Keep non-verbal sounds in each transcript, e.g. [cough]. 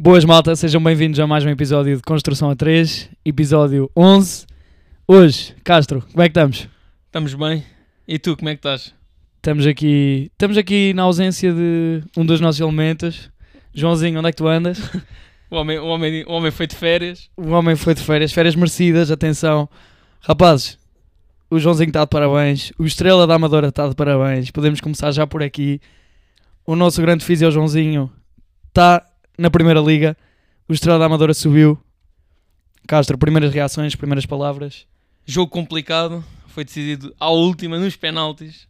Boas malta, sejam bem-vindos a mais um episódio de Construção a 3, episódio 11. Hoje, Castro, como é que estamos? Estamos bem. E tu, como é que estás? Estamos aqui, estamos aqui na ausência de um dos nossos elementos. Joãozinho, onde é que tu andas? [laughs] O homem, o homem, o homem foi de férias. O homem foi de férias, férias merecidas, atenção. Rapazes, o Joãozinho está de parabéns, o Estrela da Amadora está de parabéns. Podemos começar já por aqui. O nosso grande físio Joãozinho está na Primeira Liga. O Estrela da Amadora subiu. Castro, primeiras reações, primeiras palavras. Jogo complicado. Foi decidido à última, nos penaltis.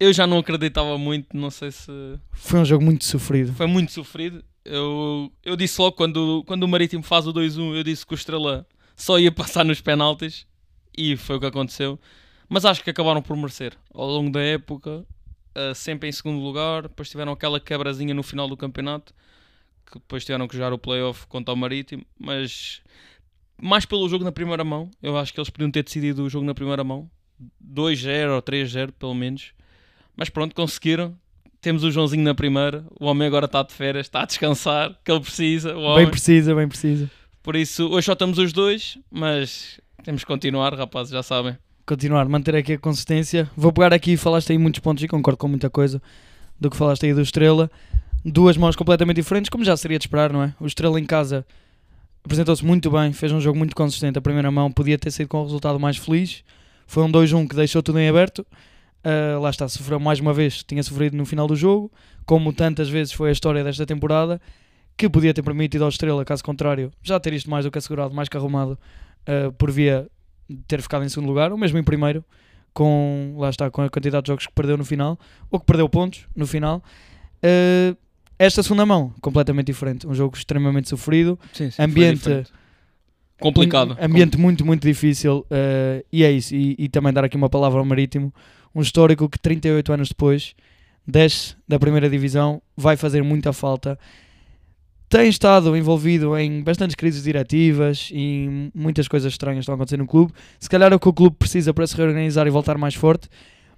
Eu já não acreditava muito, não sei se... Foi um jogo muito sofrido. Foi muito sofrido. Eu, eu disse logo, quando, quando o Marítimo faz o 2-1, eu disse que o Estrela só ia passar nos penaltis. E foi o que aconteceu. Mas acho que acabaram por merecer. Ao longo da época, uh, sempre em segundo lugar. Depois tiveram aquela quebrazinha no final do campeonato. Que depois tiveram que jogar o playoff contra o Marítimo. Mas mais pelo jogo na primeira mão. Eu acho que eles podiam ter decidido o jogo na primeira mão. 2-0 ou 3-0, pelo menos. Mas pronto, conseguiram. Temos o Joãozinho na primeira. O homem agora está de férias, está a descansar, que ele precisa. O homem. Bem precisa, bem precisa. Por isso, hoje só estamos os dois, mas temos que continuar, rapazes, já sabem. Continuar, manter aqui a consistência. Vou pegar aqui, falaste aí muitos pontos e concordo com muita coisa do que falaste aí do Estrela. Duas mãos completamente diferentes, como já seria de esperar, não é? O Estrela em casa apresentou-se muito bem, fez um jogo muito consistente. A primeira mão podia ter sido com o resultado mais feliz. Foi um 2-1 que deixou tudo em aberto. Uh, lá está, sofreu mais uma vez, tinha sofrido no final do jogo, como tantas vezes foi a história desta temporada, que podia ter permitido ao Estrela, caso contrário, já ter isto mais do que assegurado, mais que arrumado, uh, por via de ter ficado em segundo lugar, ou mesmo em primeiro, com, lá está, com a quantidade de jogos que perdeu no final, ou que perdeu pontos no final. Uh, esta segunda mão, completamente diferente, um jogo extremamente sofrido, Sim, sim, ambiente complicado. um ambiente muito, muito difícil, uh, e é isso, e, e também dar aqui uma palavra ao Marítimo, um histórico que 38 anos depois desce da primeira divisão, vai fazer muita falta. Tem estado envolvido em bastantes crises diretivas e muitas coisas estranhas estão a acontecer no clube. Se calhar é o que o clube precisa para se reorganizar e voltar mais forte,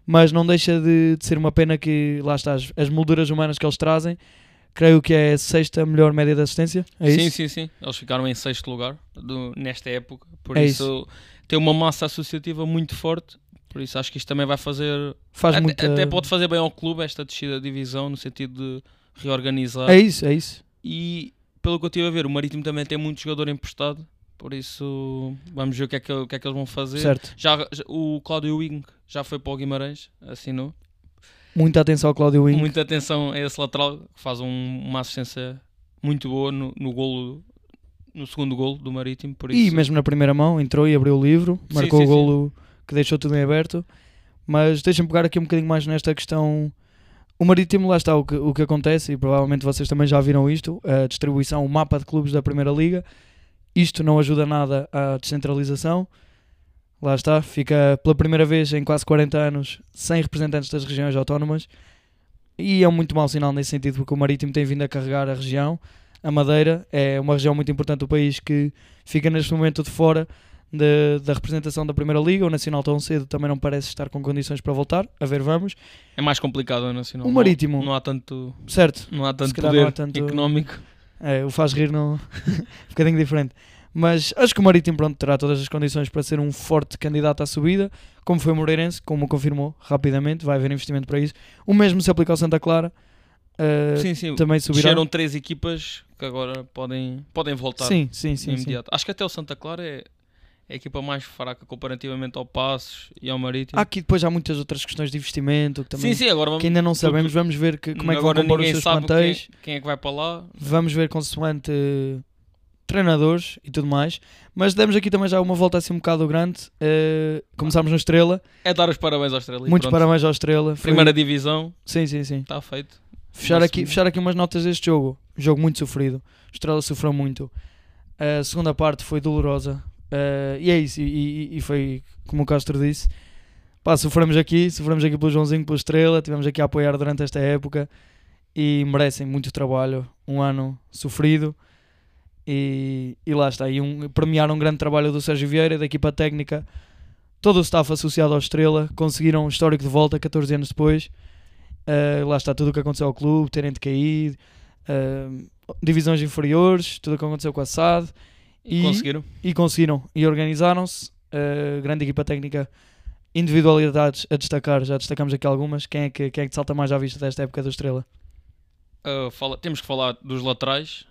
mas não deixa de, de ser uma pena que, lá está, as, as, molduras humanas que eles trazem, creio que é a sexta melhor média de assistência. É sim, isso? sim, sim. Eles ficaram em sexto lugar do, nesta época, por É isso, tem uma massa associativa muito forte por isso acho que isto também vai fazer. Faz até, muita... até pode fazer bem ao clube esta descida de divisão, no sentido de reorganizar. É isso, é isso. E pelo que eu estive a ver, o Marítimo também tem muito jogador emprestado. Por isso vamos ver o que é que, que, é que eles vão fazer. Certo. Já- o Cláudio Wing já foi para o Guimarães, assinou. Muita atenção ao Cláudio Wing. Muita atenção a esse lateral, que faz um- uma assistência muito boa no, no golo, no segundo golo do Marítimo. Por E isso, mesmo na primeira mão entrou e abriu o livro, Sim, marcou sim, o golo que deixou tudo em aberto. Mas deixem-me pegar aqui um bocadinho mais nesta questão. O Marítimo, lá está o que, o que acontece, e provavelmente vocês também já viram isto: a distribuição, o mapa de clubes da Primeira Liga. Isto não ajuda nada à descentralização. Lá está, fica pela primeira vez em quase 40 anos sem representantes das regiões autónomas. E é um muito mau sinal nesse sentido, porque o Marítimo tem vindo a carregar a região. A Madeira é uma região muito importante do país que fica neste momento de fora da, da representação da Primeira Liga. O Nacional tão cedo também não parece estar com condições para voltar. A ver, vamos. é mais complicado o Nacional. O Não- Marítimo. Não, há tanto, Certo, não há tanto poder não há tanto- económico. é, o faz rir não... [laughs] um bocadinho diferente. Mas acho que o Marítimo pronto, terá todas as condições para ser um forte candidato à subida, como foi o Moreirense, como confirmou rapidamente, vai haver investimento para isso. O mesmo se aplica ao Santa Clara, uh, Sim, sim. também subirá. Desceram três equipas que agora podem, podem voltar Sim, sim, sim. de sim. imediato. Acho que até o Santa Clara é, é a equipa mais fraca comparativamente ao Passos e ao Marítimo. Há aqui depois há muitas outras questões de investimento que, também, sim, sim, agora vamos. que ainda não sabemos. Vamos ver que, como é que vão compor os seus plantéis. Quem, quem é que vai para lá. Vamos ver consoante treinadores e tudo mais. Mas demos aqui também já uma volta assim um bocado grande. Eh, começámos no Estrela. É dar os parabéns ao Estrela. Muitos pronto. parabéns ao Estrela. Foi- Primeira divisão, Sim, sim, sim. está feito. Fechar aqui, fechar aqui umas notas deste jogo. Jogo muito sofrido. Estrela sofreu muito. A segunda parte foi dolorosa. Eh, e é isso. E, e- e foi como o Castro disse. Pá, sofremos aqui, sofremos aqui pelo Joãozinho, pela Estrela. Tivemos aqui a apoiar durante esta época. E merecem muito trabalho. Um ano sofrido. E, e lá está. E um, premiar um grande trabalho do Sérgio Vieira, da equipa técnica. Todo o staff associado ao Estrela. Conseguiram um histórico de volta 14 anos depois. Uh, lá está tudo o que aconteceu ao clube, terem de cair, uh, divisões inferiores, tudo o que aconteceu com a SAD e Conseguiram? e conseguiram e organizaram-se. Uh, grande equipa técnica, individualidades a destacar, já destacamos aqui algumas. Quem é que, quem é que te salta mais à vista desta época do Estrela? Uh, fala- temos que falar dos laterais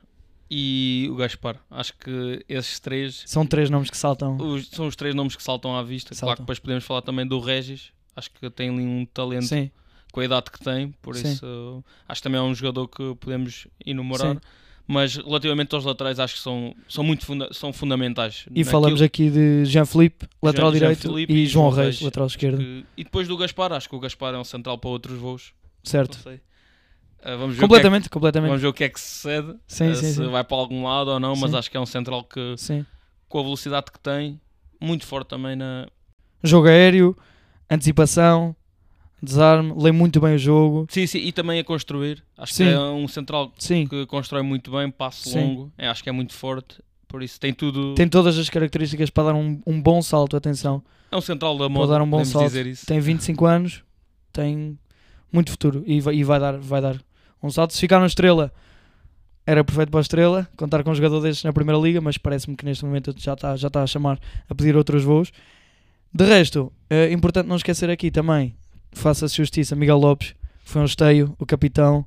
e o Gaspar. Acho que esses três São três nomes que saltam. os- são os três nomes que saltam à vista. Claro Saltam. que depois podemos falar também do Regis. Acho que tem ali um talento Sim, com a idade que tem, por Sim. isso acho que também é um jogador que podemos enumerar. Sim. Mas relativamente aos laterais, acho que são, são muito funda- são fundamentais. e falamos aqui de Jean-Philippe, lateral Jean- direito, Jean-Philippe e e João João Reis, Reis. lateral esquerdo. Que- E depois do Gaspar, acho que o Gaspar é um central para outros voos. Certo. Uh, vamos, ver o que é que, Completamente, completamente. vamos ver o que é que sucede. Sim, uh, sim, se sim. vai para algum lado ou não, mas acho que é um central que, com a velocidade que tem, muito forte também na. Jogo aéreo, antecipação, desarme, lê muito bem o jogo. Sim, sim, e também a construir. Acho que é um central que constrói muito bem, passo longo. É, acho que é muito forte. Por isso tem tudo. tem todas as características para dar um, um bom salto, atenção. É um central da moda. dar um bom salto. Tem 25 anos, tem muito futuro e vai, e vai dar, vai dar um salto. Se ficar na estrela, era perfeito para a estrela, contar com um jogador destes na primeira liga, mas parece-me que neste momento já está já está a chamar a pedir outros voos. De resto, é importante não esquecer aqui também, faça-se justiça, Miguel Lopes, foi um esteio, o capitão,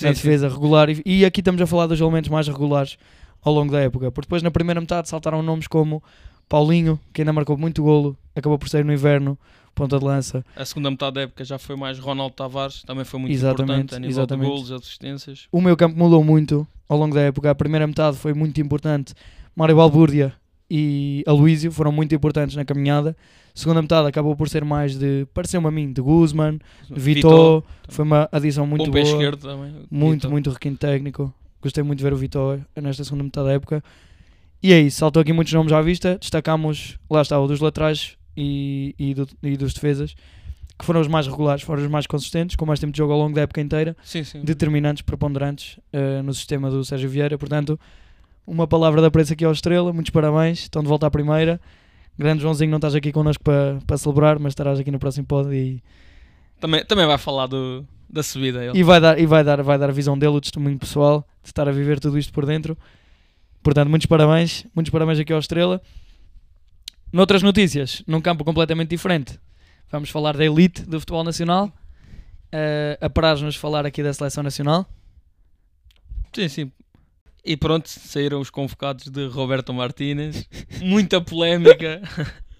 na Sim, sim. defesa regular, e, e aqui estamos a falar dos elementos mais regulares ao longo da época, porque depois na primeira metade saltaram nomes como Paulinho, que ainda marcou muito golo, acabou por sair no inverno, ponta de lança, A segunda metade da época já foi mais Ronaldo Tavares, também foi muito Exatamente, importante a nível exatamente. de golos, assistências. o meu campo mudou muito ao longo da época. A primeira metade foi muito importante. Mário Balbúrdia e Aloísio foram muito importantes na caminhada. A segunda metade acabou por ser mais de, pareceu-me a mim, de Guzman, de Vitor. Foi uma adição muito bom boa. esquerdo também. Muito, Vitor. muito requinte técnico. Gostei muito de ver o Vitor nesta segunda metade da época. E é isso, saltou aqui muitos nomes à vista. Destacámos, lá está, o dos laterais e, e, do- e dos defesas, que foram os mais regulares, foram os mais consistentes, com mais tempo de jogo ao longo da época inteira Sim, sim. determinantes, preponderantes eh, no sistema do Sérgio Vieira. Portanto, uma palavra da preço aqui ao Estrela. Muitos parabéns. Estão de volta à primeira. Grande Joãozinho, não estás aqui connosco para para celebrar, mas estarás aqui no próximo pod e, Também, também vai falar do, da subida. Ele. e, vai, dar, e vai, dar, vai dar a visão dele, o testemunho pessoal, de estar a viver tudo isto por dentro. Portanto, muitos parabéns. Muitos parabéns aqui ao Estrela. Noutras notícias, num campo completamente diferente, vamos falar da elite do futebol nacional. Uh, Apraz-nos falar aqui da seleção nacional. Sim, sim. E pronto, saíram os convocados de Roberto Martínez. [laughs] Muita polémica.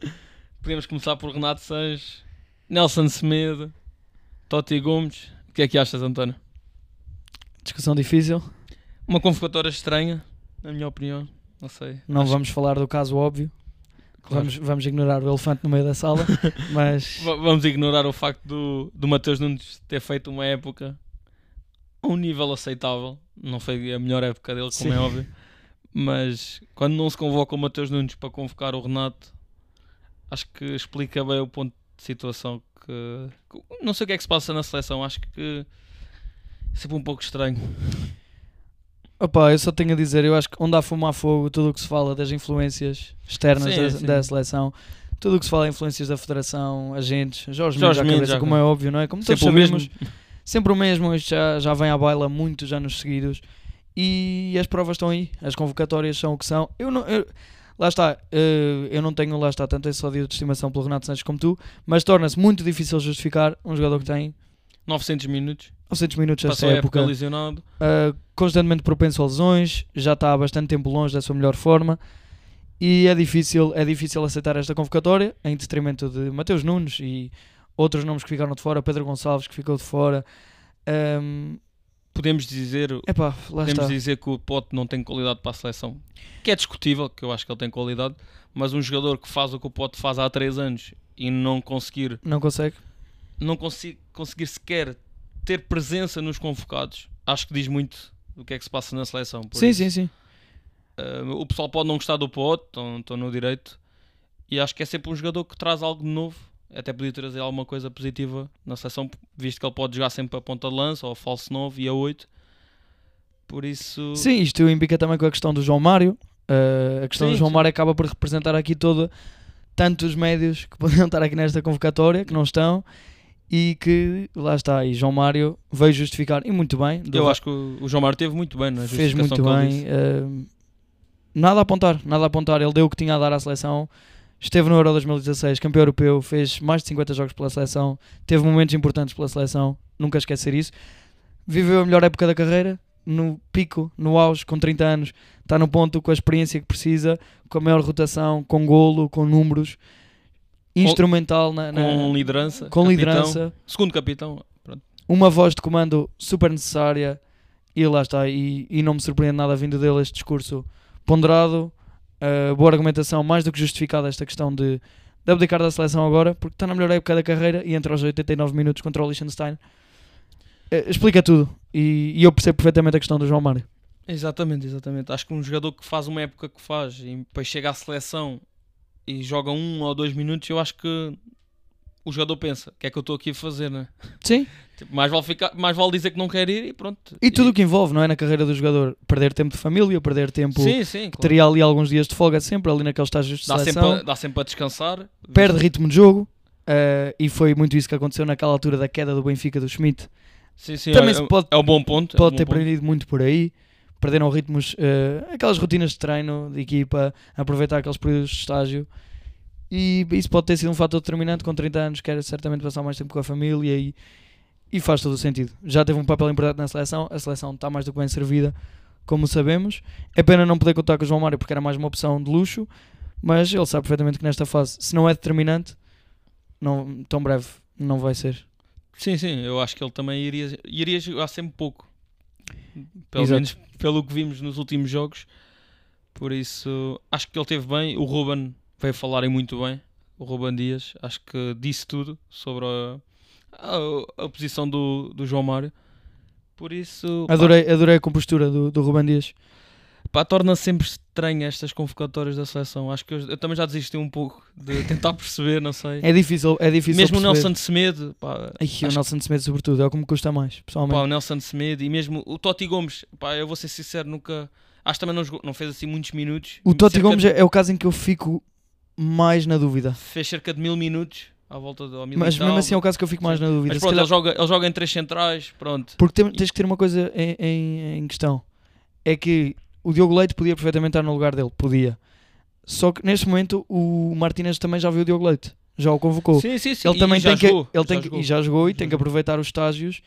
[laughs] Podemos começar por Renato Sanches, Nelson Semedo, Totti Gomes. O que é que achas, António? Discussão difícil. Uma convocatória estranha, na minha opinião. Não sei. Não Acho- vamos falar do caso óbvio. Claro. Vamos, vamos ignorar o elefante no meio da sala. [laughs] mas Va- Vamos ignorar o facto do, do Mateus Nunes ter feito uma época a um nível aceitável. Não foi a melhor época dele, como Sim. é óbvio. Mas quando não se convoca o Mateus Nunes para convocar o Renato, acho que explica bem o ponto de situação que, que- não sei o que é que se passa na seleção. Acho que é sempre um pouco estranho. Opa, eu só tenho a dizer: eu acho que onde há fumo há fogo, tudo o que se fala das influências externas Sim, da, sim. da seleção, tudo o que se fala de influências da federação, agentes, Jorge, Jorge Mendes à cabeça, já como com- é óbvio, não é? Como todos Sempre sabemos, mesmo. sempre o mesmo. Isto já, já vem à baila muitos anos seguidos e as provas estão aí, as convocatórias são o que são. Eu não. eu- Lá está, eh, eu não tenho lá está tanto esse ódio de estimação pelo Renato Sanches como tu, mas torna-se muito difícil justificar um jogador que tem 900 minutos. 900 minutos esta Passou época época, lesionado. uh, constantemente propenso a lesões, já está há bastante tempo longe da sua melhor forma e é difícil, é difícil aceitar esta convocatória em detrimento de Mateus Nunes e outros nomes que ficaram de fora, Pedro Gonçalves que ficou de fora. Um, Podemos dizer epá, lá Podemos está. dizer que o Pote não tem qualidade para a seleção. Que é discutível, que eu acho que ele tem qualidade, mas um jogador que faz o que o Pote faz há 3 anos e não conseguir, Não consegue? Não consi- conseguir sequer ter presença nos convocados, acho que diz muito do que é que se passa na seleção. Sim, isso, sim, sim. eh, o pessoal pode não gostar do Pote, estão, no direito, e acho que é sempre um jogador que traz algo de novo. Até podia trazer alguma coisa positiva na seleção, visto que ele pode jogar sempre a ponta de lança, ou a falso 9 e a 8. Por isso. Sim, isto implica também com a questão do João Mário. Uh, a questão Sim, do João sim. Mário acaba por representar aqui todo tantos médios que [laughs] podiam estar aqui nesta convocatória, que não estão, e que lá está, e João Mário veio justificar, e muito bem. Eu acho que o o João Mário teve muito bem na fez justificação muito bem. eh, nada a apontar, nada a apontar. Ele deu o que tinha a dar à seleção. Esteve no Euro 2016, campeão europeu, fez mais de 50 jogos pela seleção, teve momentos importantes pela seleção, nunca esquecer isso. Viveu a melhor época da carreira, no pico, no auge, com 30 anos, está no ponto com a experiência que precisa, com a maior rotação, com golo, com números, instrumental na, na- Com liderança. com capitão. liderança, Segundo capitão. Pronto. uma voz de comando super necessária e lá está, e, e não me surpreende nada vindo dele este discurso ponderado, uh, boa argumentação, mais do que justificada esta questão de, de abdicar da seleção agora, porque está na melhor época da carreira e entra aos 89 minutos contra o Liechtenstein. Uh, explica tudo e, e eu percebo perfeitamente a questão do João Mário. Exatamente, exatamente. Acho que um jogador que faz uma época que faz e depois chega à seleção e joga um ou dois minutos, eu acho que o jogador pensa: o que é que eu estou aqui a fazer, né? Sim, Tipo, mais, vale ficar, mais vale dizer que não quer ir e pronto. e tudo o que envolve, não é? Na carreira do jogador, perder tempo de família, perder tempo. Sim, sim. Claro. Teria ali alguns dias de folga sempre, ali naqueles estágios de Dá, sempre a, dá sempre a descansar. perde ritmo de jogo uh, e foi muito isso que aconteceu naquela altura da queda do Benfica do Schmidt. Sim, sim, Também é, se pode- é um bom ponto. é um Pode ter ponto. aprendido muito por aí. Perderam ritmos, uh, aquelas rotinas de treino, de equipa, aproveitar aqueles períodos de estágio. E isso pode ter sido um fator determinante. Com 30 anos, quer certamente passar mais tempo com a família e, e faz todo o sentido. Já teve um papel importante na seleção, a seleção está mais do que bem servida, como sabemos. É pena não poder contar com o João Mário porque era mais uma opção de luxo, mas ele sabe perfeitamente que nesta fase, se não é determinante, não, tão breve não vai ser. Sim, sim, eu acho que ele também iria, iria jogar sempre pouco. Pelo Exato. menos pelo que vimos nos últimos jogos. Por isso, acho que ele teve bem. O Ruben veio falarem muito bem. O Ruben Dias, acho que disse tudo sobre a, a, a posição do, do João Mário. Por isso, pá, Adorei, adorei a compostura do, do Ruben Dias. Pá, torna sempre estranho estas convocatórias da seleção. Acho que eu, eu também já desisti um pouco de [laughs] tentar perceber, não sei. É difícil, é difícil mesmo o perceber. Nelson de Semedo, pá, Ai, acho o Nelson Semedo, sobretudo, é o que me custa mais, pessoalmente. Pá, o Nelson Semedo e mesmo o Totti Gomes, pá, eu vou ser sincero, nunca. Acho que também não, jogou- não fez assim muitos minutos. o Totti Gomes de- é, é o caso em que eu fico mais na dúvida. Fez cerca de mil minutos à volta do mil Mas e tal. mesmo assim é o caso que eu fico mais Sim. na dúvida. Mas Se pronto, calhar- ele, joga, ele joga em três centrais, pronto. Porque tem- tens que ter uma coisa em, em- em questão. É que o Diogo Leite podia perfeitamente estar no lugar dele. Podia. Só que neste momento o Martínez também já viu o Diogo Leite. Já o convocou. Sim, sim, sim. ele e também já tem que, jogou, ele já tem que- jogou. e já jogou e tem que jogou. aproveitar os estágios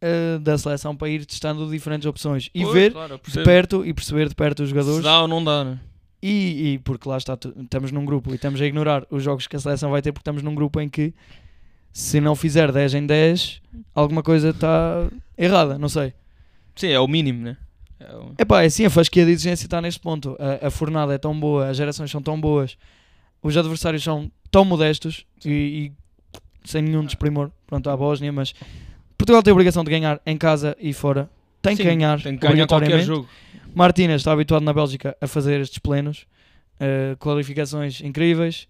eh, da seleção para ir testando diferentes opções e ver claro, de perto e perceber de perto os Se jogadores dá ou não dá, né? E, e porque lá está, estamos num grupo e estamos a ignorar os jogos que a seleção vai ter porque estamos num grupo em que se não fizer 10 em 10, alguma coisa está errada, não sei. Sim, é o mínimo, né? É Epá, é assim, a fasquia de exigência está neste ponto. A, a fornada é tão boa, as gerações são tão boas, os adversários são tão modestos e, e sem nenhum desprimor pronto, à Bósnia, mas Portugal tem a obrigação de ganhar em casa e fora. Tem que Sim, ganhar, Tem que ganhar qualquer jogo. Martínez está habituado na Bélgica a fazer estes plenos, eh, qualificações incríveis,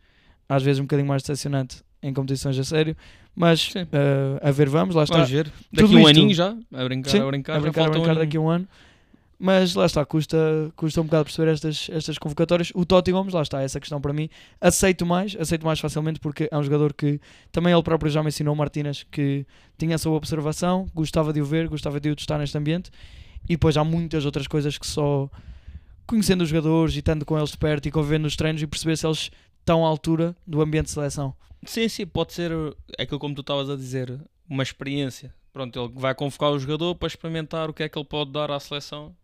às vezes um bocadinho mais decepcionante em competições a sério, mas eh, a ver vamos, lá está. Vamos ver. Daqui Tudo um isto- aninho já. A brincar, Sim, a brincar. a brincar, a um brincar aninho. daqui a um ano. Mas lá está, custa, custa um bocado perceber estas, estas convocatórias. O Totti Gomes, lá está, essa questão para mim. Aceito mais, aceito mais facilmente porque é um jogador que também ele próprio já me ensinou, Martínez, que tinha essa observação, gostava de o ver, gostava de o testar neste ambiente. E depois há muitas outras coisas que só conhecendo os jogadores e estando com eles de perto e convivendo nos treinos e perceber se eles estão à altura do ambiente de seleção. Sim, sim, pode ser uh, aquilo como tu estavas a dizer, uma experiência. Pronto, ele vai convocar o jogador para experimentar o que é que ele pode dar à seleção.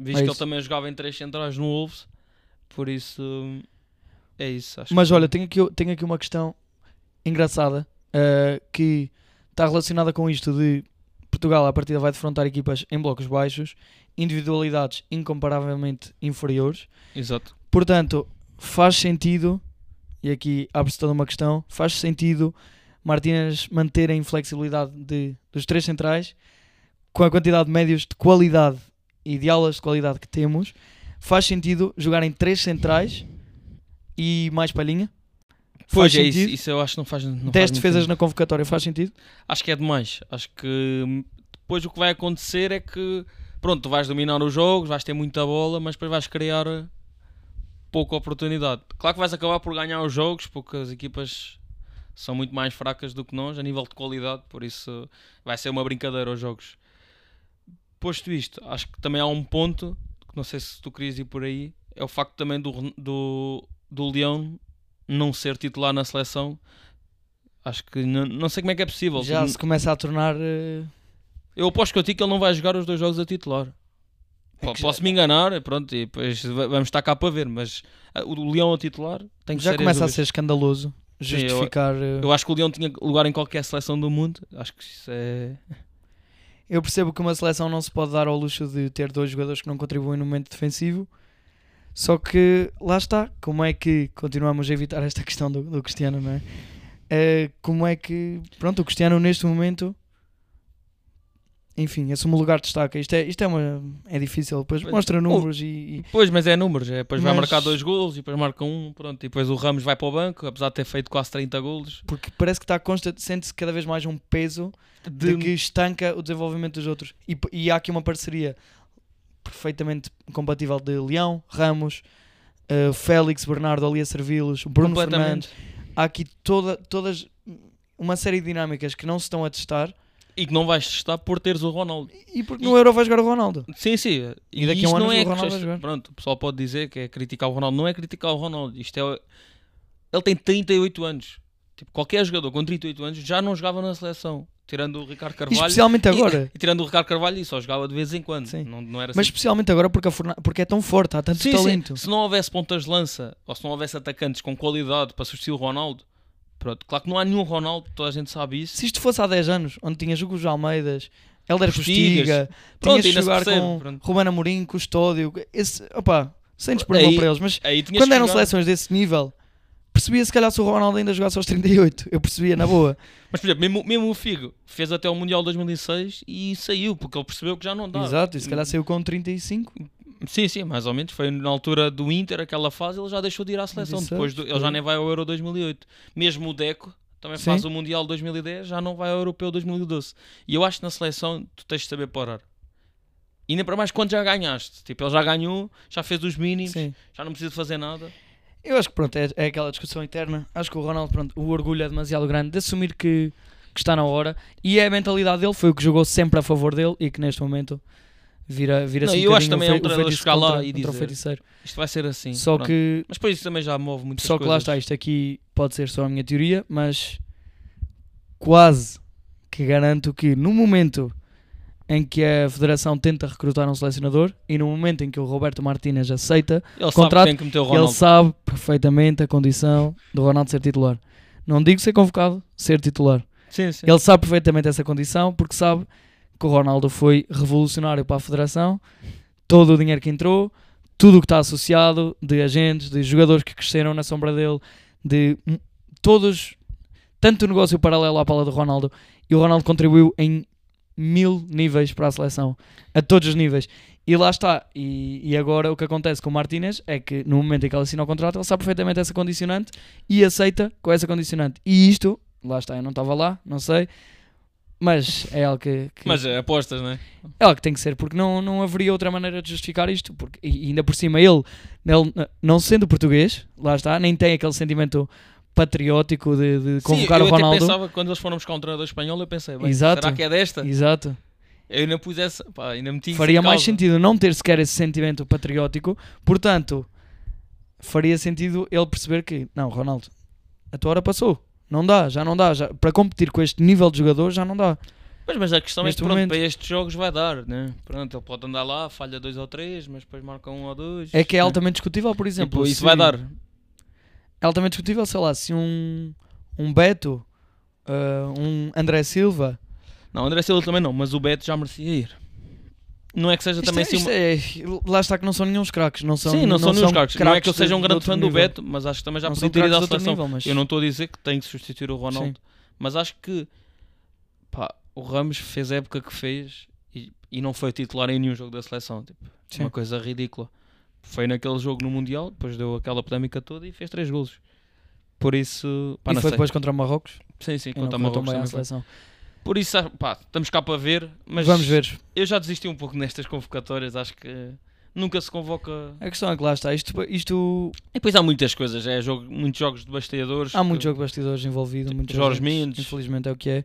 Visto É que ele também jogava em três centrais no Wolves. Por isso, é isso. Mas que- olha, tenho aqui, tenho aqui uma questão engraçada eh, que está relacionada com isto de Portugal à partida vai defrontar equipas em blocos baixos, individualidades incomparavelmente inferiores. Exato. Portanto, faz sentido, e aqui abre-se toda uma questão, faz sentido Martínez manter a inflexibilidade de, dos três centrais com a quantidade de médios de qualidade e de aulas de qualidade que temos. Faz sentido jogar em três centrais e mais palhinha? Pois Faz é, isso, sentido? isso eu acho que não faz. Não 10 faz muito defesas sentido. na convocatória faz sentido? Acho que é demais. Acho que hum, depois o que vai acontecer é que, pronto, tu vais dominar os jogos, vais ter muita bola, mas depois vais criar uh, pouca oportunidade. Claro que vais acabar por ganhar os jogos, porque as equipas são muito mais fracas do que nós a nível de qualidade, por isso vai ser uma brincadeira aos jogos. Posto isto, acho que também há um ponto, que não sei se tu querias ir por aí, é o facto também do, do, do Leão não ser titular na seleção. Acho que não, não sei como é que é possível. Já se começa a tornar. eh, Eu aposto que eu digo que ele não vai jogar os dois jogos a titular. É Posso me enganar, pronto, e depois va- vamos estar cá para ver, mas ah, o Leão a titular tem que já ser começa a ser escandaloso eu- justificar. eh, Eu acho que o Leão tinha lugar em qualquer seleção do mundo. Acho que isso é. Eu percebo que uma seleção não se pode dar ao luxo de ter dois jogadores que não contribuem no momento defensivo. Só que lá está, como é que continuamos a evitar esta questão do, do Cristiano, não é? Eh, como é que, pronto, o Cristiano neste momento, enfim, assume um lugar de destaque. Isto é, isto é, uma, é difícil, depois Pois, mostra o- números e, e- Pois, mas é números. É, depois vai Mas- marcar dois golos e depois marca um. Pronto, e depois o Ramos vai para o banco, apesar de ter feito quase 30 golos. porque parece que está constante, sente-se cada vez mais um peso de que estanca o desenvolvimento dos outros. E, e há aqui uma parceria perfeitamente compatível de Leão, Ramos, eh, Félix, Bernardo ali a servi-los, Bruno Fernandes. Há aqui toda, todas uma série de dinâmicas que não se estão a testar E que não vais testar por teres o Ronaldo. e porque E- no Euro vai jogar o Ronaldo. Sim, sim. E daqui a um ano não é o Ronaldo vai jogar. Pronto, o pessoal pode dizer que é criticar o Ronaldo. Não é criticar o Ronaldo. Isto é. Ele tem 38 anos. Tipo, qualquer jogador com 38 anos já não jogava na seleção. Tirando o Ricardo E Carvalho. especialmente E- agora. E, tirando o Ricardo Carvalho, e só jogava de vez em quando. Sim. Não, não era Mas assim. especialmente agora porque, Forna- porque é tão forte, há tanto Sim, sim. talento. Se não houvesse pontas de lança ou se não houvesse atacantes com qualidade para substituir o Ronaldo, pronto, claro que não há nenhum Ronaldo, toda a gente sabe isso. Se isto fosse há 10 anos, onde tinha Jogos Almeidas, Helder. Postiga, Pronto, tinhas de jogar percebe, com pronto. Ruben Amorim, Custódio, esse, opa, sem desprimor para eles, mas tinhas quando eram jogar. seleções desse nível, percebia se calhar se o Ronaldo ainda jogasse aos 38, eu percebia na boa. [laughs] Mas, por exemplo, mesmo, mesmo o Figo fez até o Mundial 2006 e saiu, porque ele percebeu que já não dá. Exato, e se calhar saiu com 35. Sim, sim, mais ou menos. Foi na altura do Inter, aquela fase, ele já deixou de ir à seleção. 16, Depois do- ele já nem vai ao Euro 2008. Mesmo o Deco também Sim. faz o Mundial 2010, já não vai ao Europeu 2012. E eu acho que na seleção tu tens de saber parar. E ainda para mais quando já ganhaste. Tipo, ele já ganhou, já fez os mínimos, Sim. já não precisa fazer nada. Eu acho que pronto, é, é aquela discussão interna. Acho que o Ronaldo, pronto, o orgulho é demasiado grande de assumir que, que está na hora. E é a mentalidade dele, foi o que jogou sempre a favor dele e que neste momento vira, vira Não, assim eu um acho que bocadinho também é um o o treinador chegar lá contra- e o dizer, feiticeiro. Isto vai ser assim. Só pronto. que, Mas depois isso também já move muitas só que coisas. lá está, isto aqui pode ser só a minha teoria, mas quase que garanto que no momento em que a Federação tenta recrutar um selecionador e no momento em que o Roberto Martínez aceita, Ele contrato, sabe que o ele sabe perfeitamente a condição do Ronaldo ser titular. Não digo ser convocado, ser titular. Sim, sim. Ele sabe perfeitamente essa condição porque sabe que o Ronaldo foi revolucionário para a Federação. Todo o dinheiro que entrou, tudo o que está associado, de agentes, de jogadores que cresceram na sombra dele, de todos, tanto o negócio paralelo à pala do Ronaldo, e o Ronaldo contribuiu em mil níveis para a seleção, a todos os níveis. E lá está. E, e agora o que acontece com o Martínez é que no momento em que ele assina o contrato, ele sabe perfeitamente essa condicionante e aceita com essa condicionante. E isto, lá está, eu não estava lá, não sei, mas é algo que, que- Mas é, apostas, não é? é algo que tem que ser, porque não, não haveria outra maneira de justificar isto. Porque, e ainda por cima, ele, ele, não sendo português, lá está, nem tem aquele sentimento patriótico de, de convocar Sim, eu o Ronaldo. até pensava que quando eles foram buscar um treinador espanhol, eu pensei, Exato. será que é desta? Exato. Eu ainda pus essa, pá, ainda meti faria mais sentido não ter sequer esse sentimento patriótico, portanto, faria sentido ele perceber que, não, Ronaldo, a tua hora passou. Não dá, já não dá. Já, para competir com este nível de jogador, já não dá. Pois, mas a questão Neste é que pronto, para estes jogos vai dar, né? Pronto, ele pode andar lá, falha dois ou três, mas depois marca um ou dois. É que é né? altamente discutível, por exemplo. Tipo, isso se- vai dar. É altamente discutível, sei lá, se um, um Beto, ah, um André Silva. Não, André Silva também não, mas o Beto já merecia ir. Não é que seja Isto também é- assim uma... é- lá está que não são nenhum craques. Não são, Sim, não, são nenhum craques. Não é que eu seja um de grande fã do nível. Beto, mas acho que também já Não podia ter ido à seleção. nível, mas- Eu não estou a dizer que tem que substituir o Ronaldo, mas acho que pá, o Ramos fez a época que fez e, e não foi titular em nenhum jogo da seleção. Tipo, Sim. uma coisa ridícula. Foi naquele jogo no Mundial, depois deu aquela polémica toda e fez três golos. Por isso, pá, e não foi sei. depois contra o Marrocos. Sim, sim, não contra tão Marrocos bem à também foi. Por isso, pá, estamos cá para ver, mas Vamos ver. eu já desisti um pouco nestas convocatórias, acho que Nunca se convoca. A questão é que lá está. Isto, isto E depois há muitas coisas, é jogo, muitos jogos de bastidores. há muito que- jogo de bastidores envolvido. muitos Jorge agentes, Mendes. Infelizmente é o que é.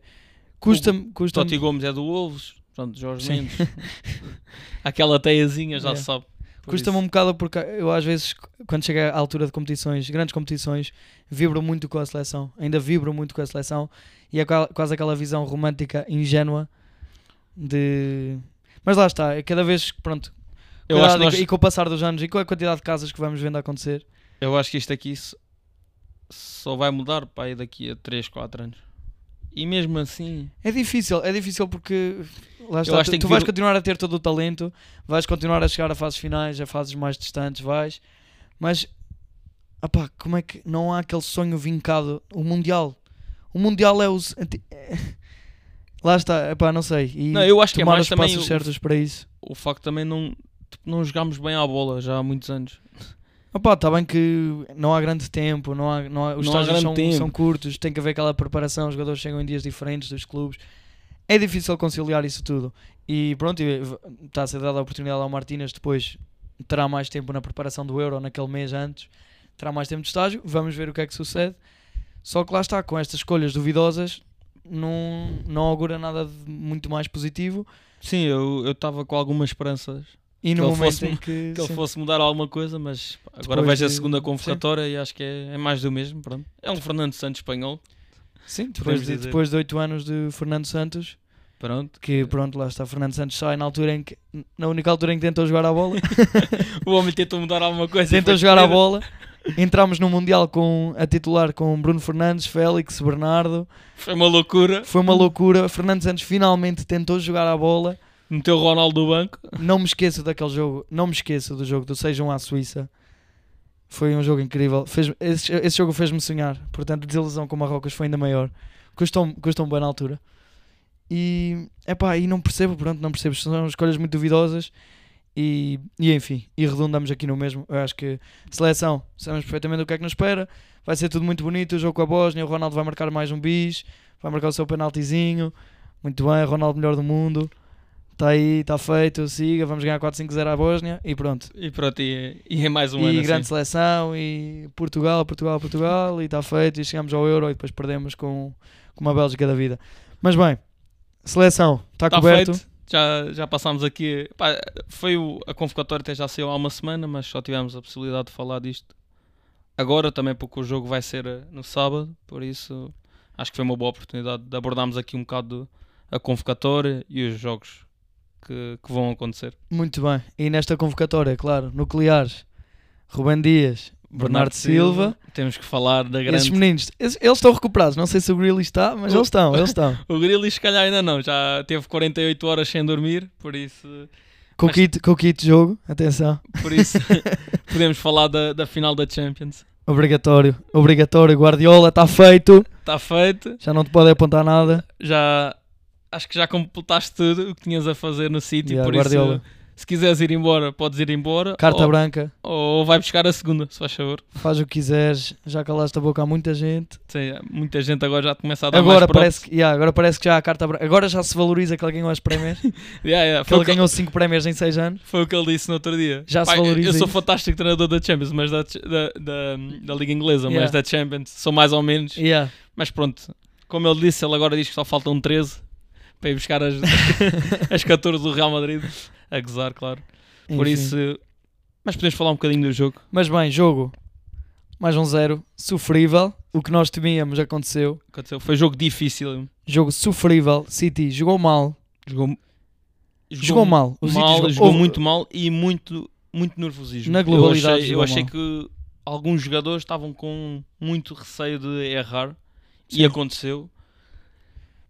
Custa-me. Custa Totti Gomes é do Wolves, pronto, Jorge Sim. Mendes. [laughs] Aquela teiazinha já Yeah. se sabe. Custa-me um bocado porque eu às vezes, quando chega à altura de competições, grandes competições, vibro muito com a seleção. Ainda vibro muito com a seleção e é qua- quase aquela visão romântica, ingênua de. Mas lá está, é cada vez que, pronto. Eu acho, e, nós- e com o passar dos anos e com a quantidade de casas que vamos vendo acontecer, eu acho que isto aqui só vai mudar para aí daqui a 3, 4 anos. E mesmo assim, é difícil, é difícil porque lá está, tu, tu vais vir- continuar a ter todo o talento, vais continuar a chegar a fases finais, a fases mais distantes, vais, mas opá, como é que não há aquele sonho vincado? O Mundial, o Mundial é os. é- Lá está, epá, não sei. E Não, eu acho que é mais os também passos o- certos para isso. o facto também não, tipo, não jogámos bem à bola já há muitos anos. Opá, está bem que não há grande tempo, não há, não há, os Não há estágios grande são, tempo. são curtos, tem que haver aquela preparação, os jogadores chegam em dias diferentes dos clubes. É difícil conciliar isso tudo. E pronto, está a ser dada a oportunidade ao Martínez depois terá mais tempo na preparação do Euro naquele mês antes, terá mais tempo de estágio, vamos ver o que é que sucede. Só que lá está, com estas escolhas duvidosas, não, não augura nada de muito mais positivo. Sim, eu estava com algumas esperanças E no momento fosse- em que. que ele sim. fosse mudar alguma coisa, mas pá, agora Depois vejo a de- segunda sim. convocatória e acho que é, é mais do mesmo. Pronto. É um Fernando Santos espanhol. Sim, depois de, depois de 8 anos de Fernando Santos, Pronto. que pronto, lá está Fernando Santos sai na altura em que na única altura em que tentou jogar a bola, [laughs] O homem tentou mudar alguma coisa. tentou jogar a bola. Entramos no Mundial com a titular com Bruno Fernandes, Félix, Bernardo. Foi uma loucura. Foi uma loucura. Fernando Santos finalmente tentou jogar a bola. Meteu o Ronaldo no banco. Não me esqueço daquele jogo, não me esqueço do jogo do 6-1 à Suíça. Foi um jogo incrível. Fez, esse, esse jogo fez-me sonhar. Portanto, a desilusão com o Marrocos foi ainda maior. Custou-me custou bem na altura. E, epá, e não percebo, pronto, não percebo. São escolhas muito duvidosas. E, e enfim, e redundamos aqui no mesmo. Eu acho que seleção, sabemos perfeitamente o que é que nos espera. Vai ser tudo muito bonito. O jogo com a Bósnia, o Ronaldo vai marcar mais um bis, vai marcar o seu penaltizinho. Muito bem, Ronaldo melhor do mundo. Está aí, está feito, siga, vamos ganhar 4-5-0 à Bósnia e pronto. E pronto, e, e é mais um e ano grande assim. seleção, e Portugal, Portugal, Portugal, e está feito, e chegamos ao Euro e depois perdemos com, com uma Bélgica da vida. Mas bem, seleção, está Está coberto. feito. Já, já passámos aqui. Pá, foi o, a convocatória até já saiu há uma semana, mas só tivemos a possibilidade de falar disto agora também, porque o jogo vai ser eh, no sábado. Por isso, acho que foi uma boa oportunidade de abordarmos aqui um bocado a convocatória e os jogos que, que vão acontecer. Muito bem. E nesta convocatória, claro, nucleares, Rubem Dias, Bernardo, Silva. Temos que falar da Esses grande. meninos, esses- eles estão recuperados. Não sei se o Grealish está, mas O- eles estão, eles estão. [laughs] O Grealish, se calhar, ainda não. Já teve 48 horas sem dormir, por isso. Com o Mas- kit, com o kit jogo, atenção. Por isso [laughs] [laughs] podemos falar da, da final da Champions. Obrigatório, obrigatório. Guardiola está feito. Está feito. Já não te pode apontar nada. Já acho que já completaste tudo o que tinhas a fazer no sítio. Yeah, por Guardiola. isso, se quiseres ir embora, podes ir embora. Carta ou, branca. ou vai buscar a segunda, se faz favor. Faz o que quiseres. Já calaste a boca a muita gente. Sim, muita gente agora já começa a dar Agora parece, que, yeah, agora parece que já há carta branca. Agora já se valoriza que ele ganhou as prémios. que [laughs] Yeah, yeah, foi, ele que, ganhou 5 prémios em 6 anos. foi o que ele disse no outro dia. Já se Pá, eu- valoriza Eu sou isso. fantástico treinador da Champions, mas da, da, da, da Liga Inglesa, mas da Champions sou mais ou menos. Mas pronto, como ele disse, ele agora diz que só faltam 13 para ir buscar as, [laughs] as 14 do Real Madrid. A gozar, claro. Por Enfim. isso. Mas podemos falar um bocadinho do jogo. Mas bem, jogo. Mais um zero. Sofrível. O que nós temíamos aconteceu. Aconteceu. Foi jogo difícil. Jogo sofrível. City jogou mal. Jogou, Jogou, mal. O City mal, jogou, jogou houve- muito mal e muito, muito nervosismo. Na globalidade eu achei, eu jogou achei mal. que alguns jogadores estavam com muito receio de errar Sim. e aconteceu.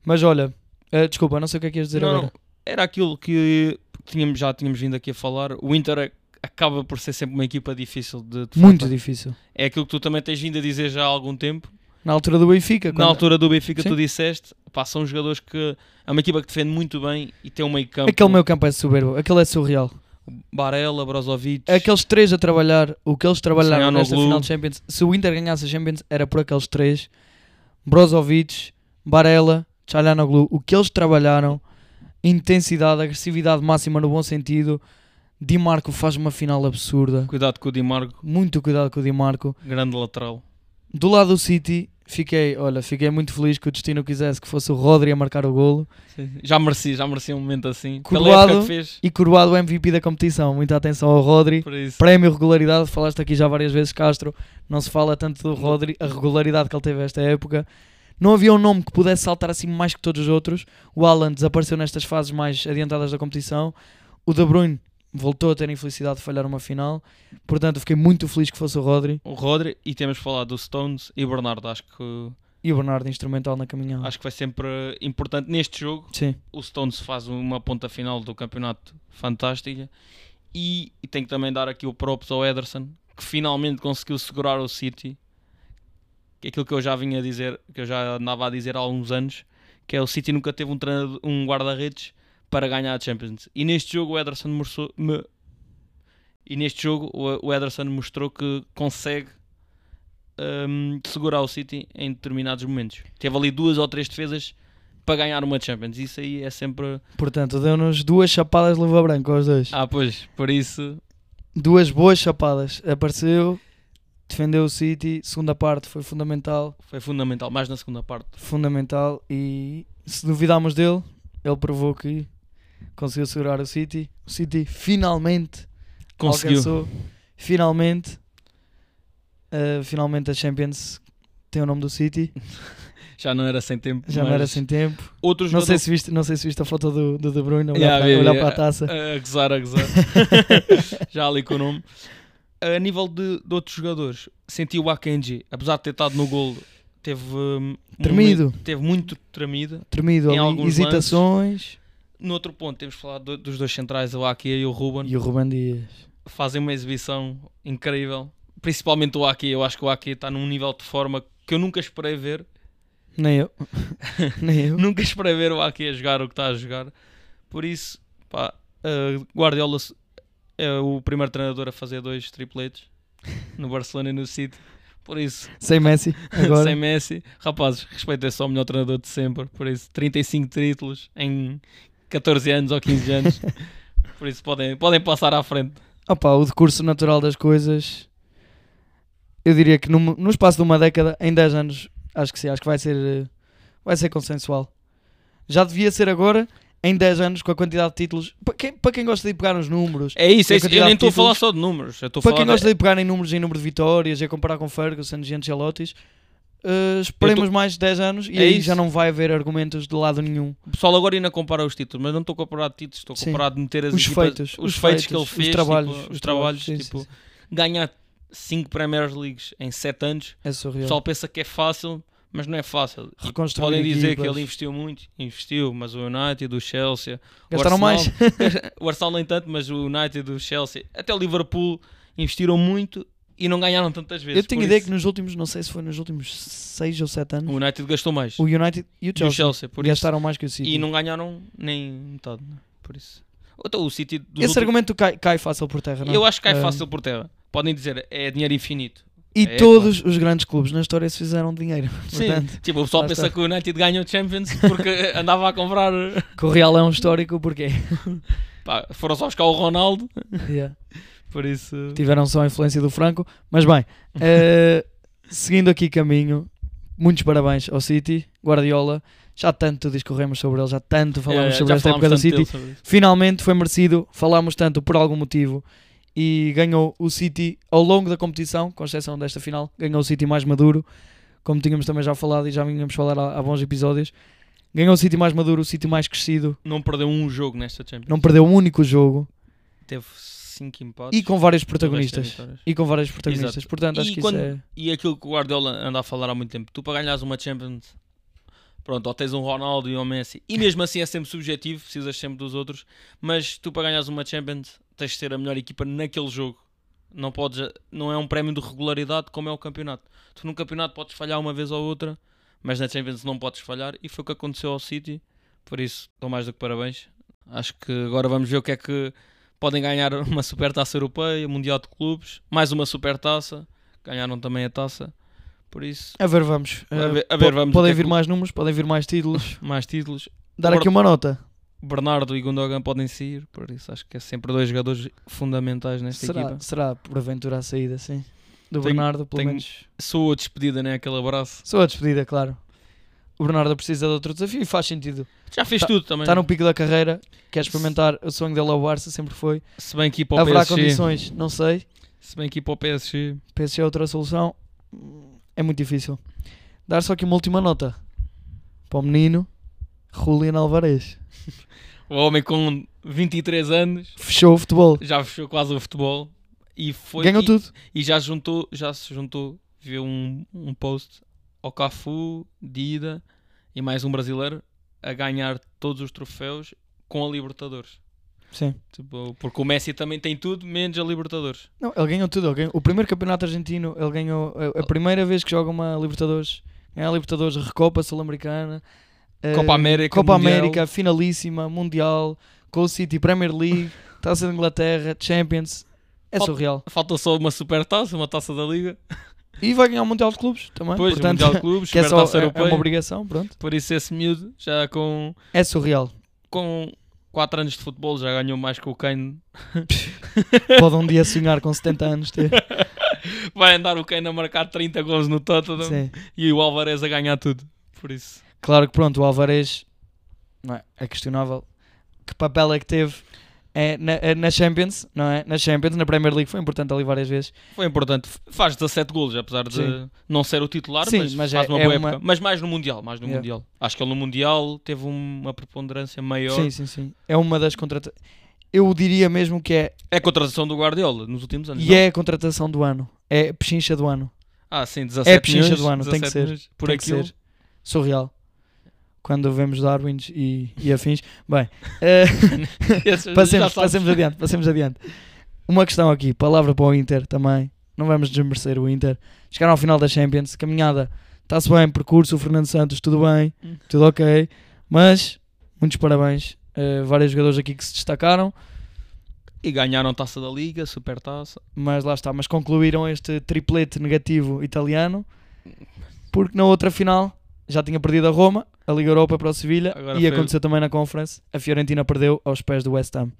Mas olha, eh, desculpa, não sei o que é que ias dizer Não, agora. era aquilo que tínhamos, já tínhamos vindo aqui a falar. O Inter é- acaba por ser sempre uma equipa difícil de, de Muito fato. difícil. É aquilo que tu também tens vindo a dizer já há algum tempo. Na altura do Benfica. Na quando- altura do Benfica, Sim. tu disseste, pá, são jogadores que é uma equipa que defende muito bem e tem um meio campo. Aquele meu campo é soberbo. Aquele é surreal. Barella, Brozovic. Aqueles três a trabalhar, o que eles trabalharam nesta final de Champions, se o Inter ganhasse a Champions, era por aqueles três: Brozovic, Barella, Çalhanoğlu. O que eles trabalharam, intensidade, agressividade máxima no bom sentido, Di Marco faz uma final absurda. Cuidado com o Di Marco, Muito cuidado com o Di Marco. grande lateral. Do lado do City, fiquei, olha, fiquei muito feliz que o destino quisesse que fosse o Rodri a marcar o golo. Já merecia, já merecia um momento assim. Fez. E coroado o MVP da competição. Muita atenção ao Rodri. Prémio regularidade, falaste aqui já várias vezes, Castro. Não se fala tanto do Rodri, a regularidade que ele teve esta época. Não havia um nome que pudesse saltar assim mais que todos os outros. O Alan desapareceu nestas fases mais adiantadas da competição. O De Bruyne voltou a ter a infelicidade de falhar uma final. Portanto, fiquei muito feliz que fosse o Rodri. O Rodri e temos falado do Stones e o Bernardo. Acho que, E o Bernardo instrumental na caminhada. acho que vai sempre importante neste jogo. Sim. O Stones faz uma ponta final do campeonato fantástica. E, e tenho que também dar aqui o props ao Ederson, que finalmente conseguiu segurar o City. Que é aquilo que eu já vinha a dizer, que eu já andava a dizer há alguns anos, que é o City nunca teve um, um guarda-redes para ganhar a Champions. E neste jogo o Ederson mostrou, me- e neste jogo o, Ederson mostrou que consegue hum, segurar o City em determinados momentos. Teve ali duas ou três defesas para ganhar uma Champions. Isso aí é sempre. Portanto, deu-nos duas chapadas de luva branca aos dois. Ah, pois, por isso. Duas boas chapadas. Apareceu, defendeu o City. Segunda parte foi fundamental. Foi fundamental, mais na segunda parte. Fundamental. E se duvidarmos dele, ele provou que conseguiu segurar o City. O City finalmente Conseguiu. alcançou. Finalmente. uh, finalmente a Champions tem o nome do City. [laughs] Já não era sem tempo. Já não era sem tempo. Outro Não jogador... sei, se viste, não sei se viste a foto do, do De Bruyne a olhar, Yeah, para, vi, olhar vi, para a taça. A, a gozar, a gozar. [laughs] [laughs] Já ali com o nome. A nível de, de outros jogadores, senti o Akenji, apesar de ter estado no gol, teve. hum, um Tremido. momento- teve muito tremido. Tremido Em alguns hesitações. No outro ponto, temos falado do- dos dois centrais, o Aki e o Ruben. E o Ruben Dias. Fazem uma exibição incrível. Principalmente o Aki. Eu acho que o Aki está num nível de forma que eu nunca esperei ver. Nem eu. [laughs] Nem eu. Nunca esperei ver o Aki a jogar o que está a jogar. Por isso, pá, uh, Guardiola é o primeiro treinador a fazer dois tripletes [laughs] no Barcelona e no City. Por isso, Sem Messi. [laughs] Agora. sem Messi, rapazes, respeitem só o melhor treinador de sempre. Por isso, 35 títulos em 14 anos ou 15 anos. [laughs] Por isso, podem, podem passar à frente. Opa, o decurso natural das coisas. Eu diria que num- no espaço de uma década, em 10 anos, acho que sim, acho que vai ser, eh, vai ser consensual. Já devia ser agora, em 10 anos, com a quantidade de títulos. Para quem, para quem gosta de ir pegar nos números, É isso, é isso. Eu nem estou a falar só de números. Para quem de- gosta de pegar em números em número de vitórias e a comparar com Ferguson e Ancelotti, eh, esperemos mais de 10 anos e É aí isso. já não vai haver argumentos de lado nenhum. O pessoal agora ainda compara os títulos, mas não estou a comparar títulos, estou a Sim. comparar de meter as Os equipas- feitos, os, feitos, que ele os fez, trabalhos, tipo, os os trabalhos, sim, sim, tipo, sim. ganhar 5 Premier Leagues em 7 anos. É O surreal. pessoal pensa que é fácil, mas não é fácil. Reconstruir podem dizer que equipas. ele investiu muito, investiu, mas o United, o Chelsea, Gastaram o mais. [laughs] Arsenal, o Arsenal nem tanto, mas o United, o Chelsea, até o Liverpool investiram muito e não ganharam tantas vezes. Eu tenho ideia isso, que nos últimos, não sei se foi nos últimos 6 ou 7 anos, o United gastou mais. o United e o E o Chelsea, Chelsea, por isso. gastaram mais que o City. E não ganharam nem metade, né? por isso. Então o City Esse últimos- argumento cai, cai fácil por terra, não? Eu acho que cai Ah, fácil por terra. Podem dizer, é dinheiro infinito. E É, todos os grandes clubes na história se fizeram dinheiro. Sim, Portanto, tipo, o pessoal pensa está. que o United ganhou Champions porque [laughs] andava a comprar. que o Real é um histórico porque [laughs] Pá, foram só buscar o Ronaldo. Yeah. Por isso. tiveram só a influência do Franco. Mas bem, eh, [laughs] seguindo aqui caminho, muitos parabéns ao City, Guardiola. Já tanto discorremos sobre ele, já tanto falamos É, sobre esta falámos época do City. Finalmente foi merecido, falámos tanto por algum motivo e ganhou o City ao longo da competição, com exceção desta final, ganhou o City mais maduro, como tínhamos também já falado e já vínhamos falar há, há bons episódios. Ganhou o City mais maduro, o City mais crescido, Não perdeu um jogo nesta Champions. não perdeu um único jogo Teve 5 empates. e com vários protagonistas. E com vários protagonistas. Exato. Portanto, acho E que quando- isso é. E aquilo que o Guardiola anda a falar há muito tempo. Tu para ganhares uma Champions, pronto, ou tens um Ronaldo e um Messi. E mesmo assim é sempre subjetivo, precisas sempre dos outros. Mas tu para ganhares uma Champions, tens de ser a melhor equipa naquele jogo. Não, podes, não é um prémio de regularidade como é o campeonato. Tu no campeonato podes falhar uma vez ou outra, mas na Champions não podes falhar. E foi o que aconteceu ao City. Por isso, dou mais do que parabéns. Acho que agora vamos ver o que é que podem ganhar [laughs] uma super taça europeia, Mundial de Clubes, mais uma super taça. Ganharam também a taça. Por isso, A ver, vamos. A Eh, ver- a ver, vamos, Podem é vir mais números, podem vir mais títulos. [laughs] mais títulos. Dar Agora- aqui uma nota. Bernardo e Gundogan podem sair, por isso acho que é sempre dois jogadores fundamentais nesta Será, equipa. será porventura a saída, sim. Do Tenho- Bernardo, pelo tenho- menos. Sou a despedida, né? Aquele abraço. Sou a despedida, claro. O Bernardo precisa de outro desafio e faz sentido. Já fez Tá- tudo também. Está no pico da carreira, quer experimentar o sonho dele ao Barça, sempre foi. Se bem que ir para o Haverá PSG. condições, não sei. Se bem que ir para o PSG. PSG é outra solução. É muito difícil. Dar só aqui uma última nota para o menino Julian Alvarez. O homem com 23 anos Fechou o futebol. já fechou quase o futebol e foi Ganhou e, tudo. e já juntou, já se juntou, viu um, um post ao Cafu, Dida e mais um brasileiro a ganhar todos os troféus com a Libertadores. Sim. Tipo, porque o Messi também tem tudo menos a Libertadores. Não, ele ganhou tudo. ele ganhou- O primeiro campeonato argentino, ele ganhou. A, a primeira vez que joga uma Libertadores. Ganha a Libertadores, Recopa Sul-Americana. Eh, Copa América, Copa Mundial. América, finalíssima, Mundial, com o City, Premier League, [laughs] Taça de Inglaterra, Champions. É surreal. Falta só uma super taça, uma taça da Liga. E vai ganhar o Mundial de Clubes também. Depois o portanto, Mundial de Clubes, [laughs] que é, só, é, é uma obrigação, pronto. Por isso esse miúdo já com, É surreal. com 4 anos de futebol já ganhou mais que o Kane. [laughs] Pode um dia sonhar com 70 anos ter. Vai andar o Kane a marcar 30 gols no Tottenham Sim. e o Alvarez a ganhar tudo. Por isso. Claro que pronto, o Alvarez não é, é questionável. Que papel é que teve é, na, é na Champions, não é? Na Champions, na Premier League foi importante ali várias vezes. Foi importante. Faz 17 golos, apesar de Sim. não ser o titular, Sim, mas, mas faz é- uma é boa uma- época. Mas mais no Mundial, mais no Yeah. Mundial. Acho que ele no Mundial teve um- uma preponderância maior. Sim, sim, sim. É uma das contratações. Eu diria mesmo que é. É a contratação do Guardiola nos últimos anos. E não? é a contratação do ano. É a pechincha do ano. Ah, sim, 17 É a pechincha milhões, do ano, tem que 17 ser. Por Tem que aquilo. ser. Surreal. Quando vemos Darwins e, e afins. Bem, [laughs] já [laughs] passemos, passemos adiante, passemos adiante. Uma questão aqui, palavra para o Inter também. Não vamos desmerecer o Inter. Chegaram ao final da Champions, caminhada, está-se bem, percurso, o Fernando Santos, tudo bem, Hum. tudo ok. Mas, muitos parabéns. Eh, vários jogadores aqui que se destacaram, E ganharam taça da Liga, super taça. mas lá está. Mas concluíram este triplete negativo italiano, porque na outra final já tinha perdido a Roma, a Liga Europa para o Sevilha, Agora e foi- aconteceu também na Conference. A Fiorentina perdeu aos pés do West Ham.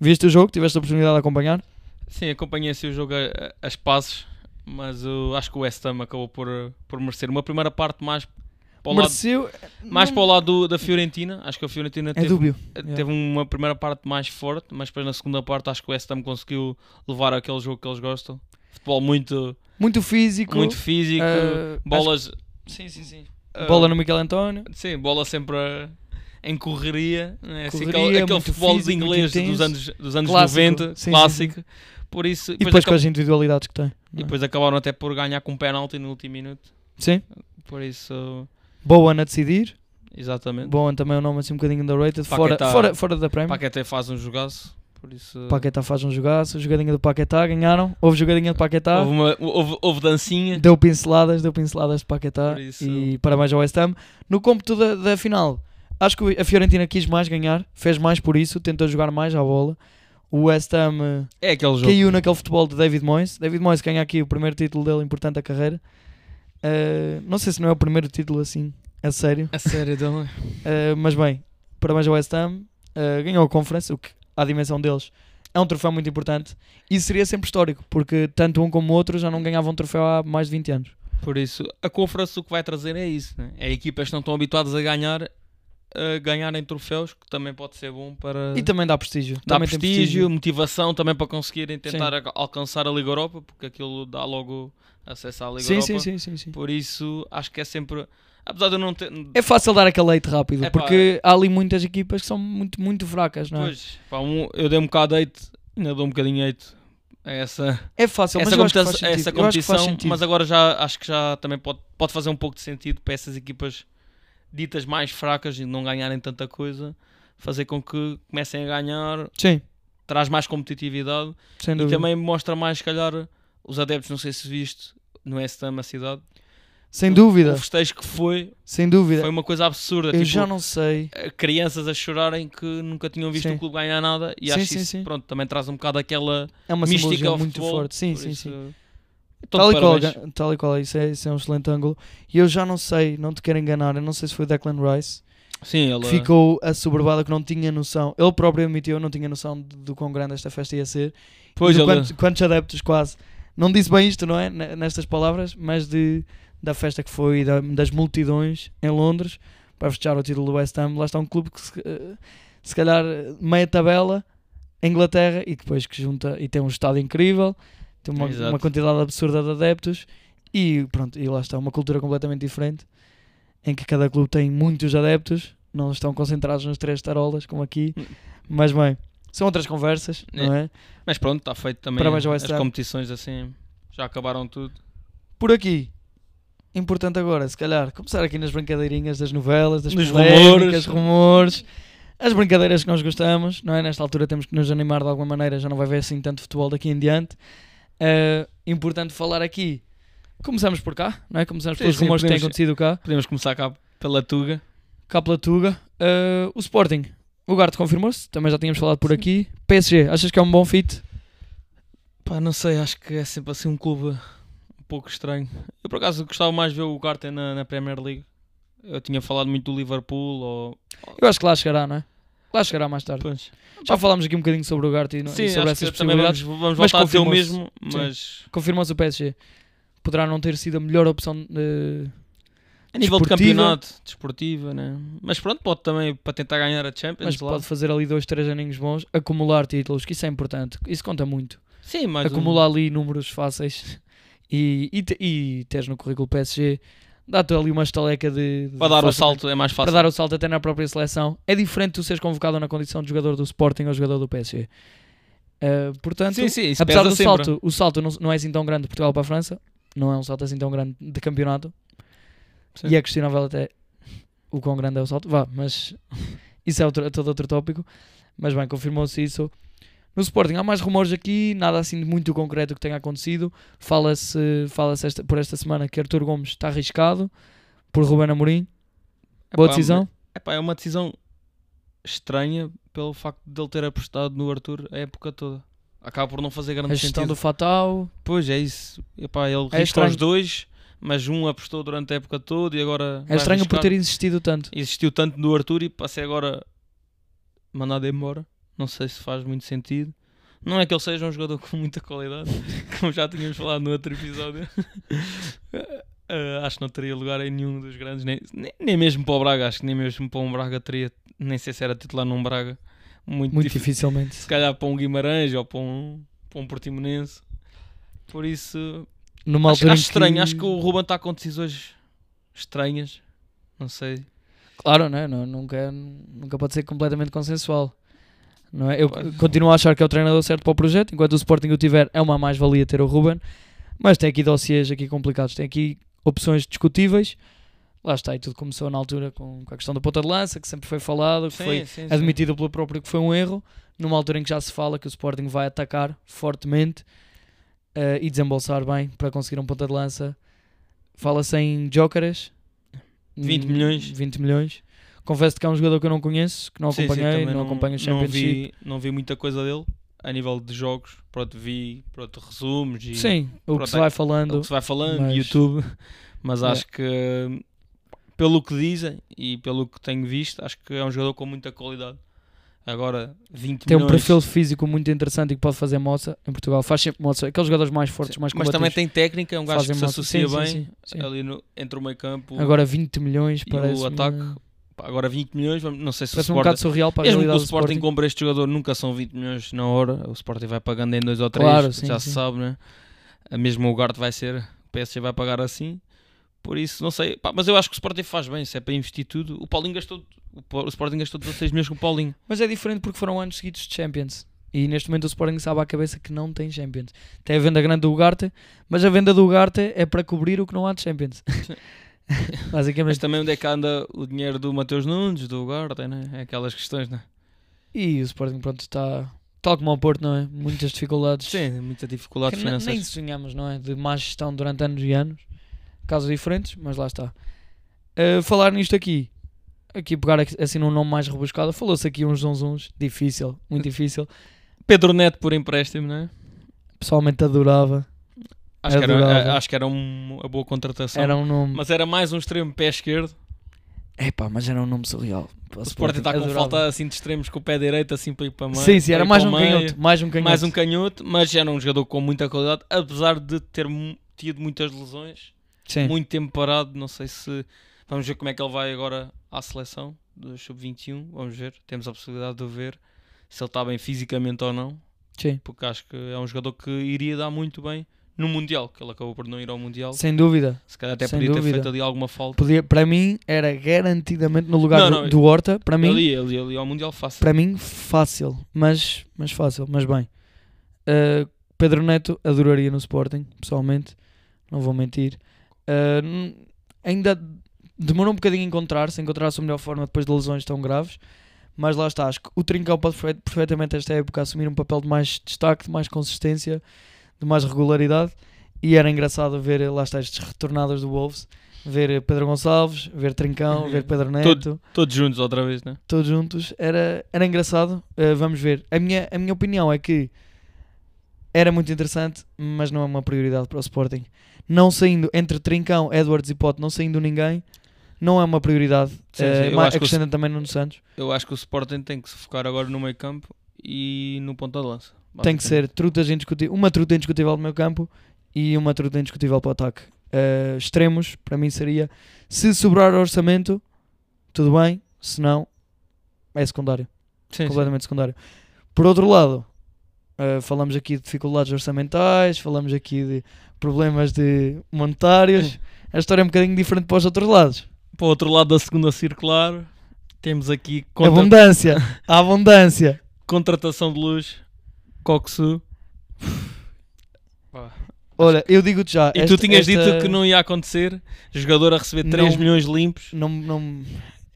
Viste o jogo? Tiveste a oportunidade de acompanhar? Sim, acompanhei assim o jogo a, a- as passes, mas acho que o West Ham acabou por, por merecer uma primeira parte mais para o lado, Mereceu. mais não- para o lado do- da Fiorentina. Acho que a Fiorentina É teve, dúbio. teve uma primeira parte mais forte, mas depois na segunda parte acho que o West Ham conseguiu levar aquele jogo que eles gostam. Futebol muito, Muito físico. muito físico, eh, bolas. acho- Sim, sim, sim. Eh, Bola no Miguel António. Sim, bola sempre a- em correria, né? assim, Correria, aquele, aquele muito futebol físico, inglês dos anos, dos anos Clássico. 90, Sim, sim, clássico. Por isso, E depois com acab- as individualidades que tem. e é? depois acabaram até por ganhar com um penalti no último minuto. Sim. Por isso, Boa a decidir. exatamente. Boa também é um nome assim um bocadinho underrated. Fora, Paquetá- fora, fora da Premier. Paquetá faz um jogaço. Por isso, Paquetá faz um jogaço. Jogadinha do Paquetá. Ganharam. Houve jogadinha de Paquetá. houve, uma, houve, houve dancinha. Deu pinceladas. Deu pinceladas de Paquetá. Isso- E parabéns ao West Ham. No cômputo da, da final, acho que a Fiorentina quis mais ganhar. Fez mais por isso. Tentou jogar mais à bola. O West Ham É aquele jogo. caiu naquele futebol de David Moyes. David Moyes ganha aqui o primeiro título dele importante da carreira. Eh, não sei se não é o primeiro título assim, a sério. A sério, então. [laughs] Eh, mas bem, parabéns ao West Ham. Eh, ganhou a Conference, o que à dimensão deles é um troféu muito importante. E seria sempre histórico, porque tanto um como o outro já não ganhavam um troféu há mais de 20 anos. Por isso, a conferência o que vai trazer é isso. Né? É equipas que não estão habituadas a ganhar, a ganharem troféus, que também pode ser bom para. E também dá prestígio. dá tem prestígio, motivação também para conseguirem tentar Sim. alcançar a Liga Europa, porque aquilo dá logo acesso à Liga Sim, Europa. sim, sim, sim, sim. Por isso, acho que é sempre. Apesar de eu não ter. É fácil dar aquele leite rápido, É pá, porque há ali muitas equipas que são muito, muito fracas, não é? Pois, pá, um- eu dei um bocado de hate, ainda dou um bocadinho de a essa, É fácil, mas essa, competição, essa competição mas agora já acho que já também pode, pode fazer um pouco de sentido para essas equipas ditas mais fracas e não ganharem tanta coisa, fazer com que comecem a ganhar, Sim, traz mais competitividade sem e também mostra mais, se calhar, os adeptos, não sei se viste, no Estam, a cidade, Sem dúvida, o festejo que foi, sem dúvida. foi uma coisa absurda, Eu tipo, já não sei. eh, crianças a chorarem que nunca tinham visto Sim. o clube ganhar nada e Sim, acho sim, isso, sim. pronto, também traz um bocado aquela É uma mística ao muito futebol, forte. Sim, sim, isso, sim. então, Tal e, qual, tal e qual, isso é, isso é um excelente ângulo. E eu já não sei, não te quero enganar, eu não sei se foi Declan Rice Sim, ele. ficou assoberbado, que não tinha noção. Ele próprio admitiu, não tinha noção do quão grande esta festa ia ser. Pois e ele. quantos, quantos adeptos quase. Não disse bem isto, não é? Nestas palavras, mas de, da festa que foi, da- das multidões em Londres para festejar o título do West Ham. Lá está um clube que se, eh, se calhar meia tabela, Inglaterra, e depois que junta e tem um estado incrível, tem uma, uma quantidade absurda de adeptos e pronto, e lá está uma cultura completamente diferente em que cada clube tem muitos adeptos, não estão concentrados nas três tarolas como aqui, Hum. mas bem, são outras conversas, não é? Mas pronto, está feito também. Parabéns ao as West Ham. competições assim. Já acabaram tudo. Por aqui, importante agora, se calhar, começar aqui nas brincadeirinhas das novelas, das Nos rumores. rumores, as brincadeiras que nós gostamos, não é? Nesta altura temos que nos animar de alguma maneira, já não vai haver assim tanto futebol daqui em diante. Eh, importante falar aqui, começamos por cá, não é? Começamos pelos sim, rumores que têm podemos- acontecido cá, Podemos começar cá pela Tuga. cá pela Tuga. Eh, o Sporting, o Garte confirmou-se, também já tínhamos falado por aqui. PSG, achas que é um bom fit? Pá, não sei, acho que é sempre assim um clube pouco estranho. Eu por acaso gostava mais de ver o Garten na, na Premier League. Eu tinha falado muito do Liverpool ou. Eu acho que lá chegará, não é? Lá chegará mais tarde. Pois. Já falámos aqui um bocadinho sobre o Garte e, e Sim, sobre essas também vamos, possibilidades. vamos mas voltar a dizer o mesmo, mas Confirmou-se o PSG. Poderá não ter sido a melhor opção de... a nível de Desportiva. campeonato, desportiva, né? Mas pronto, pode também para tentar ganhar a Champions. Mas pode fazer ali dois, três aninhos bons, acumular títulos, que isso é importante, isso conta muito. Sim, mais um- acumular ali números fáceis e, e, te- e teres no currículo PSG, dá-te ali uma estaleca de, de para dar o facilmente- salto é mais para fácil. dar o salto até na própria seleção. É diferente tu seres convocado na condição de jogador do Sporting ou jogador do PSG. Uh, portanto, Sim, sim, apesar pesa do sempre. salto, o salto não, não é assim tão grande de Portugal para a França, não é um salto assim tão grande de campeonato, Sim. e é questionável até o quão grande é o salto, vá, mas [laughs] isso é outro, todo outro tópico. Mas bem, confirmou-se isso. No Sporting há mais rumores aqui, nada assim de muito concreto que tenha acontecido. Fala-se fala esta, por esta semana que Arthur Gomes está arriscado por Ruben Amorim. Boa Epá, decisão. Epá, é uma decisão estranha pelo facto de ele ter apostado no Arthur a época toda. Acaba por não fazer grande A gestão sentido. do Fatal. Pois é isso. Epá, ele É estranho. os dois, mas um apostou durante a época toda e agora. É estranho por arriscar. ter insistido tanto. Existiu tanto no Arthur e passei agora mandado embora. Não sei se faz muito sentido. Não é que ele seja um jogador com muita qualidade, [laughs] como já tínhamos falado no outro episódio. [laughs] Eh, acho que não teria lugar em nenhum dos grandes, nem, nem, nem mesmo para o Braga. Acho que nem mesmo para um Braga teria, nem sei se era titular num Braga. Muito, Muito difícil. dificilmente. Se calhar para um Guimarães ou para um, para um Portimonense. Por isso, Numa acho, acho estranho. Acho que o Ruben está com decisões estranhas. Não sei. Claro, né? não, nunca, é- nunca pode ser completamente consensual. Não é? Eu Pode. continuo a achar que é o treinador certo para o projeto. Enquanto o Sporting o tiver, é uma mais-valia ter o Ruben. Mas tem aqui dossiês aqui complicados. Tem aqui opções discutíveis. Lá está, e tudo começou na altura com, com a questão da ponta de lança, que sempre foi falado, que foi sim, sim. admitido pelo próprio que foi um erro, numa altura em que já se fala que o Sporting vai atacar fortemente eh, e desembolsar bem para conseguir um ponta de lança. Fala-se em Jócaras. 20 Hum, milhões. 20 milhões. Confesso que é um jogador que eu não conheço, que não Sim, sim, acompanhei, também não, acompanho o não Championship. vi, não vi muita coisa dele a nível de jogos. Pronto, vi pronto, resumos e Sim, o que se é- vai o falando. que se vai falando, mas- YouTube. [laughs] Mas Yeah. acho que, pelo que dizem e pelo que tenho visto, acho que é um jogador com muita qualidade. Agora, 20 Tem um milhões. perfil físico muito interessante e que pode fazer moça em Portugal. Faz sempre moça. Aqueles jogadores mais fortes, mais mas também tem técnica, é um gajo que se moça. associa Sim, bem sim, sim, sim. ali no- entre o meio campo. Agora 20 milhões parece o ataque, Pá, Agora 20 milhões, não sei se o parece um Sporting, bocado surreal para a mesmo que o Sporting, Sporting. compre este jogador, nunca são 20 milhões na hora. O Sporting vai pagando em 2 ou 3, Claro, já sim. se sabe, né? A Mesmo o Garte vai ser, o PSG vai pagar assim. Por isso, não sei. Pá, mas eu acho que o Sporting faz bem, se é para investir tudo. O Paulinho gastou, o o Sporting gastou 16 milhões com o Paulinho. Mas é diferente porque foram anos seguidos de Champions. E neste momento o Sporting sabe à cabeça que não tem Champions. Tem a venda grande do Ugarte, mas a venda do Ugarte é para cobrir o que não há de Champions. [laughs] [laughs] Mas Basicamente. também onde é que anda o dinheiro do Mateus Nunes, do Garte, né? É aquelas questões, né? E o Sporting, pronto, está tal como ao Porto, não é? Muitas dificuldades. Sim, muita dificuldade Que ne- financeira. nem sonhamos, não é? De má gestão durante anos e anos. Casos diferentes, mas lá está. Uh, falar nisto aqui, aqui pegar assim num nome mais rebuscado, falou-se aqui uns zonzuns, difícil, muito difícil. Pedro Neto por empréstimo, né? Pessoalmente adorava. Acho que, era, acho que era um- uma boa contratação. Era um nome. Mas era mais um extremo pé esquerdo. Epá, mas era um nome surreal. O Sporting está com falta assim de extremos com o pé direito, assim para ir para meio. Sim, sim, era mais um meio. canhoto. Mais um canhoto. mais um canhoto, mas era um jogador com muita qualidade, apesar de ter tido muitas lesões, Sim. muito tempo parado. Não sei se vamos ver como é que ele vai agora à seleção do sub-21. Vamos ver, temos a possibilidade de ver se ele está bem fisicamente ou não, Sim. porque acho que é um jogador que iria dar muito bem no Mundial, que ele acabou por não ir ao Mundial. Sem dúvida. Se calhar até Sem podia ter dúvida. feito ali alguma falta. Podia, para mim, era garantidamente no lugar Não, do, não, do Horta. Para mim, Ele ia, ele ia, ele ia ao Mundial fácil. para mim, fácil. Mas, mas fácil, mas bem. Uh, Pedro Neto adoraria no Sporting, pessoalmente. Não vou mentir. Uh, ainda demorou um bocadinho a encontrar-se, encontrar a sua melhor forma depois de lesões tão graves. Mas lá está, acho que o Trincão pode perfe- perfeitamente esta época assumir um papel de mais destaque, de mais consistência, de mais regularidade. E era engraçado ver, lá está, estes retornados do Wolves. Ver Pedro Gonçalves, ver Trincão, ver Pedro Neto Todos juntos outra vez, né? todos juntos. Era, era engraçado. Uh, vamos ver. A minha, a minha opinião é que era muito interessante, mas não é uma prioridade para o Sporting. Não saindo entre Trincão, Edwards e Pote, não saindo ninguém, não é uma prioridade. Sim, sim, Uh, acrescenta também Nuno Santos. Eu acho que o Sporting tem que se focar agora no meio campo e no ponta de lança. Tem que ser trutas indiscutível, uma truta indiscutível no meu campo e uma truta indiscutível para o ataque. Uh, extremos, para mim seria, se sobrar orçamento, tudo bem, se não, é secundário. Sim, sim. completamente secundário. Por outro lado, uh, falamos aqui de dificuldades orçamentais, falamos aqui de problemas de monetários. A história é um bocadinho diferente para os outros lados. Para o outro lado da segunda circular, temos aqui contra- Abundância, [laughs] a abundância. contratação de luz, Coxu. Olha, eu digo-te já. E esta- tu tinhas esta- dito que não ia acontecer, jogador a receber 3 Não- milhões limpos. Não, não,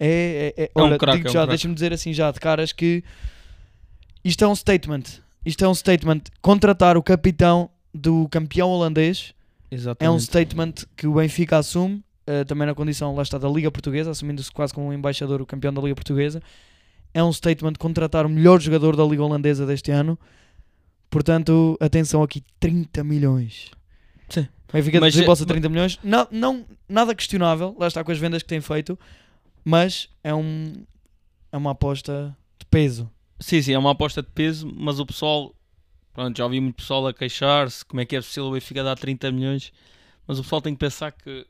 é, é, é, É um olha, craque, digo é um já, deixa-me dizer assim já de caras que isto é um statement. Isto é um statement. Contratar o capitão do campeão holandês É um Exatamente. statement que o Benfica assume, eh, também na condição, lá está, da Liga Portuguesa, assumindo-se quase como um embaixador, o campeão da Liga Portuguesa. É um statement de contratar o melhor jogador da Liga Holandesa deste ano. Portanto, atenção aqui, 30 milhões. Sim. Benfica Mas, desembolsa eh, 30 milhões. Não, não, nada questionável, lá está com as vendas que tem feito, mas é, um, é uma aposta de peso. Sim, sim, é uma aposta de peso, mas o pessoal, pronto, já ouvi muito pessoal a queixar-se, como é que é possível o Benfica dar 30 milhões, mas o pessoal tem que pensar que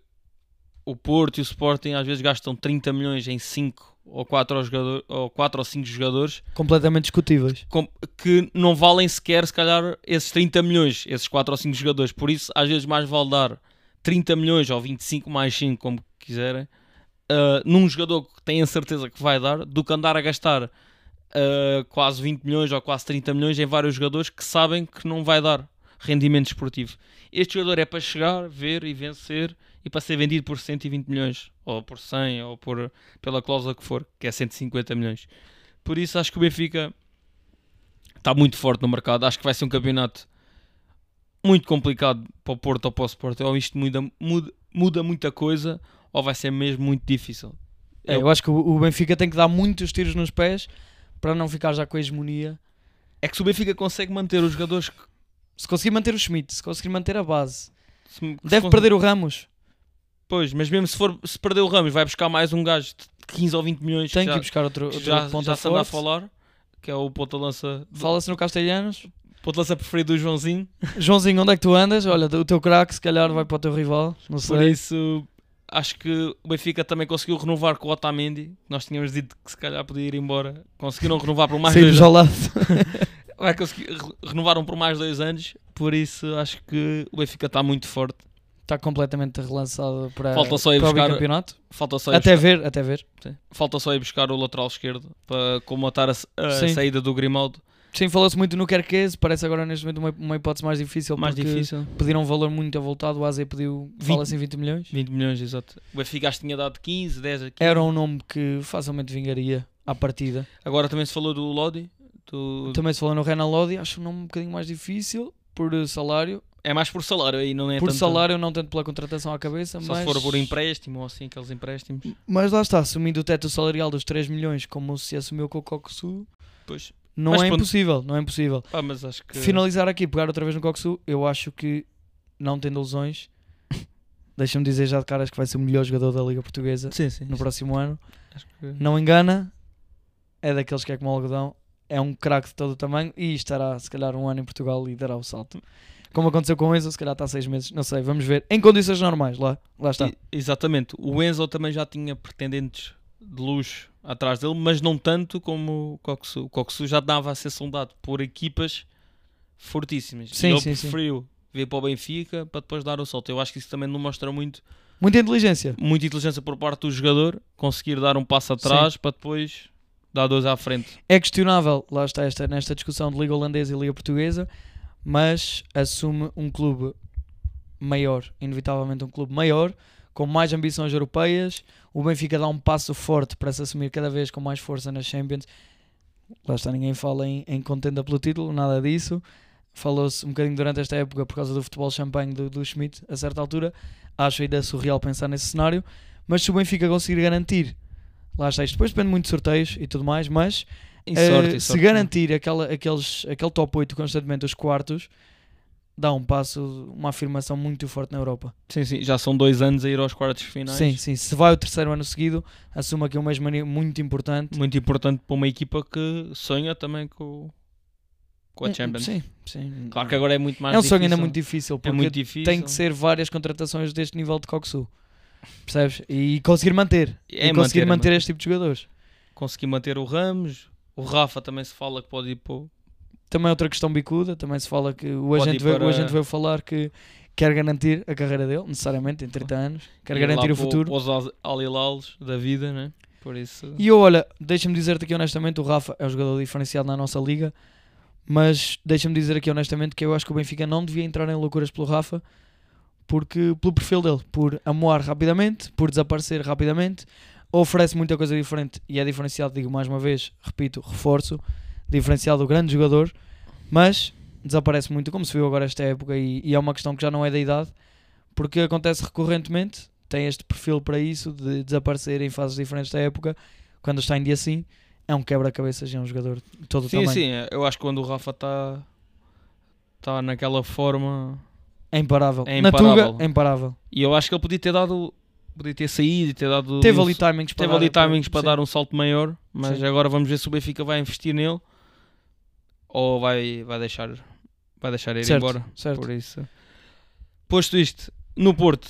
o Porto e o Sporting às vezes gastam 30 milhões em 5 ou 4 jogador, ou, 4 ou 5 jogadores Completamente discutíveis. que não valem sequer, se calhar, esses 30 milhões, esses 4 ou 5 jogadores. Por isso, às vezes, mais vale dar 30 milhões ou 25 mais 5, como quiserem, ah, num jogador que têm a certeza que vai dar, do que andar a gastar ah, quase 20 milhões ou quase 30 milhões em vários jogadores que sabem que não vai dar rendimento esportivo. Este jogador é para chegar, ver e vencer e para ser vendido por 120 milhões, ou por 100, ou por, pela cláusula que for, que é 150 milhões. Por isso, acho que o Benfica está muito forte no mercado. Acho que vai ser um campeonato muito complicado para o Porto ou para o Sport. Ou isto muda, muda, muda muita coisa, ou vai ser mesmo muito difícil. É, eu acho que o Benfica tem que dar muitos tiros nos pés para não ficar já com a hegemonia É que se o Benfica consegue manter os jogadores que Se conseguir manter o Schmidt, se conseguir manter a base, se- que deve se perder o Ramos. Pois, mas mesmo se, for, se perder o Ramos, vai buscar mais um gajo de 15 ou 20 milhões Tem que já, ir buscar outro, outro já, ponta já se anda a falar, que é o ponta-lança Fala-se no Castelhanos. ponta-lança preferido do Joãozinho. Joãozinho, onde é que tu andas? Olha, o teu craque se calhar vai para o teu rival. Não Por sei. isso, acho que o Benfica também conseguiu renovar com o Otamendi. Nós tínhamos dito que se calhar podia ir embora. Conseguiram renovar por mais dois lado. [laughs] vai conseguir re- renovaram por mais dois anos, por isso acho que o Benfica está muito forte. Está completamente relançado para, Falta só ir para buscar- o campeonato. Falta só ir Até buscar, ver, até ver. sim. falta só ir buscar o lateral esquerdo para comatar a, a saída do Grimaldo. Sim, falou-se muito no Kerkez, parece agora neste momento uma, uma hipótese mais difícil. Mais difícil. Pediram um valor muito avultado, o AZ pediu, 20. fala-se em 20 milhões. 20 milhões, exato. O Benfica tinha dado 15, 10 aqui. Era um nome que facilmente vingaria à partida. Agora também se falou do Lodi. do- Também se falou no Renan Lodi, acho um nome um bocadinho mais difícil por salário. É mais por salário aí, não é por tanto- salário, não tanto pela contratação à cabeça, Só mas... se for por empréstimo ou assim, aqueles empréstimos. Mas lá está, assumindo o teto salarial dos 3 milhões, como se assumiu com o Coxu, Pois. não Mas é impossível, não é impossível. Pá, mas acho que. Finalizar aqui, pegar outra vez no Coxu, eu acho que, não tendo lesões, [laughs] Deixa-me dizer já de caras que vai ser o melhor jogador da Liga Portuguesa Sim, sim. no próximo ano. Que- Não engana, é daqueles que é como o algodão, é um craque de todo o tamanho e estará se calhar um ano em Portugal e dará o salto. Como aconteceu com o Enzo, se calhar está seis meses, não sei, vamos ver. Em condições normais, lá, lá está. E- exatamente. O Enzo também já tinha pretendentes de luxo atrás dele, mas não tanto como o Coxu. O Coxu já dava a ser sondado por equipas fortíssimas. Sim, e ele sim, sim. preferiu vir para o Benfica para depois dar o salto. Eu acho que isso também não mostra muito, Muita inteligência. muita inteligência por parte do jogador conseguir dar um passo atrás para depois dar dois à frente. É questionável, lá está esta, nesta discussão de Liga Holandesa e Liga Portuguesa, mas assume um clube maior, inevitavelmente um clube maior, com mais ambições europeias. O Benfica dá um passo forte para se assumir cada vez com mais força nas Champions. Lá está, ninguém fala em, em contenda pelo título, nada disso. Falou-se um bocadinho durante esta época por causa do futebol champanhe do, do Schmidt, a certa altura. Acho ainda surreal pensar nesse cenário, mas se o Benfica conseguir garantir, lá está, isto depois depende muito de sorteios e tudo mais, mas E eh, sorte, e se sorte. garantir aquela, aqueles, aquele top 8 constantemente, os quartos, dá um passo, uma afirmação muito forte na Europa. Sim, sim, já são dois anos a ir aos quartos finais. Sim, sim. Se vai o terceiro ano seguido, assuma que é uma hegemonia muito importante. Muito importante para uma equipa que sonha também com, com a Hum, Champions. Sim, sim. Claro que agora é muito mais é um sonho ainda muito difícil, É porque muito difícil. tem que ser várias contratações deste nível de Coxu. Percebes? E conseguir manter. É e conseguir manter, é manter, manter. este tipo de jogadores. Conseguir manter o Ramos. O Rafa também se fala que pode ir para Também outra questão bicuda, também se fala que o agente, ir veio, o para- agente veio falar que quer garantir a carreira dele, necessariamente, em 30 anos, quer ir garantir o para futuro. Para os Al- Al Hilals da vida, né? Por isso. E eu, olha, deixa-me dizer-te aqui honestamente, o Rafa é um jogador diferenciado na nossa liga, mas deixa-me dizer aqui honestamente que eu acho que o Benfica não devia entrar em loucuras pelo Rafa, porque pelo perfil dele, por amoar rapidamente, por desaparecer rapidamente, oferece muita coisa diferente e é diferenciado, digo mais uma vez, repito, reforço, diferenciado do grande jogador, mas desaparece muito, como se viu agora esta época, e, e é uma questão que já não é da idade, porque acontece recorrentemente, tem este perfil para isso, de desaparecer em fases diferentes da época, quando está em dia assim, é um quebra-cabeças, é um jogador de todo o Sim, tamanho. sim. Eu acho que quando o Rafa está tá naquela forma. É imparável. É Na imparável. Tuga, é imparável. E eu acho que ele podia ter dado. Podia ter saído e ter dado. Teve ali timings para teve ali dar- timings para sim. dar um salto maior. Mas Sim. agora vamos ver se o Benfica vai investir nele ou vai, vai deixar. Vai deixar ir Certo, embora. certo. Por isso. Posto isto, no Porto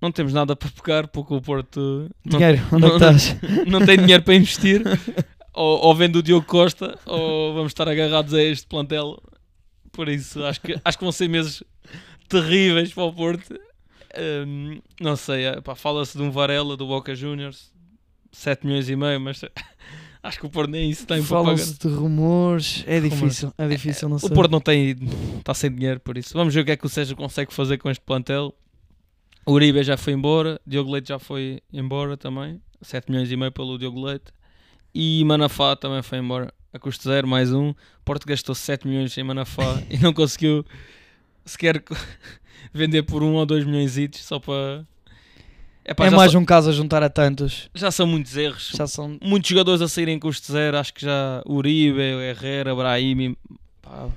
não temos nada para pegar porque o Porto não, Dinheiro, [laughs] onde é não- estás? não tem dinheiro para investir. [laughs] ou, ou vende o Diogo Costa ou vamos estar agarrados a este plantel. Por isso acho que, acho que vão ser meses terríveis para o Porto. Hum, não sei, é, pá, fala-se de um Varela do Boca Juniors 7 milhões e meio, mas [laughs] acho que o Porto nem isso tem. Falam-se de rumores, é Rumores. difícil, é difícil, não sei. O Porto não tem, está sem dinheiro, por isso. Vamos ver o que é que o Sérgio consegue fazer com este plantel. O Uribe já foi embora, Diogo Leite já foi embora também, 7 milhões e meio pelo Diogo Leite. E Manafá também foi embora, a custo zero, mais um. O Porto gastou 7 milhões em Manafá [laughs] e não conseguiu sequer vender por 1 ou 2 milhões só para... Epá, é mais um caso a juntar a tantos. já são muitos erros. Já são. Muitos jogadores a saírem custo zero, acho que já Uribe, Herrera, Brahimi... Pá,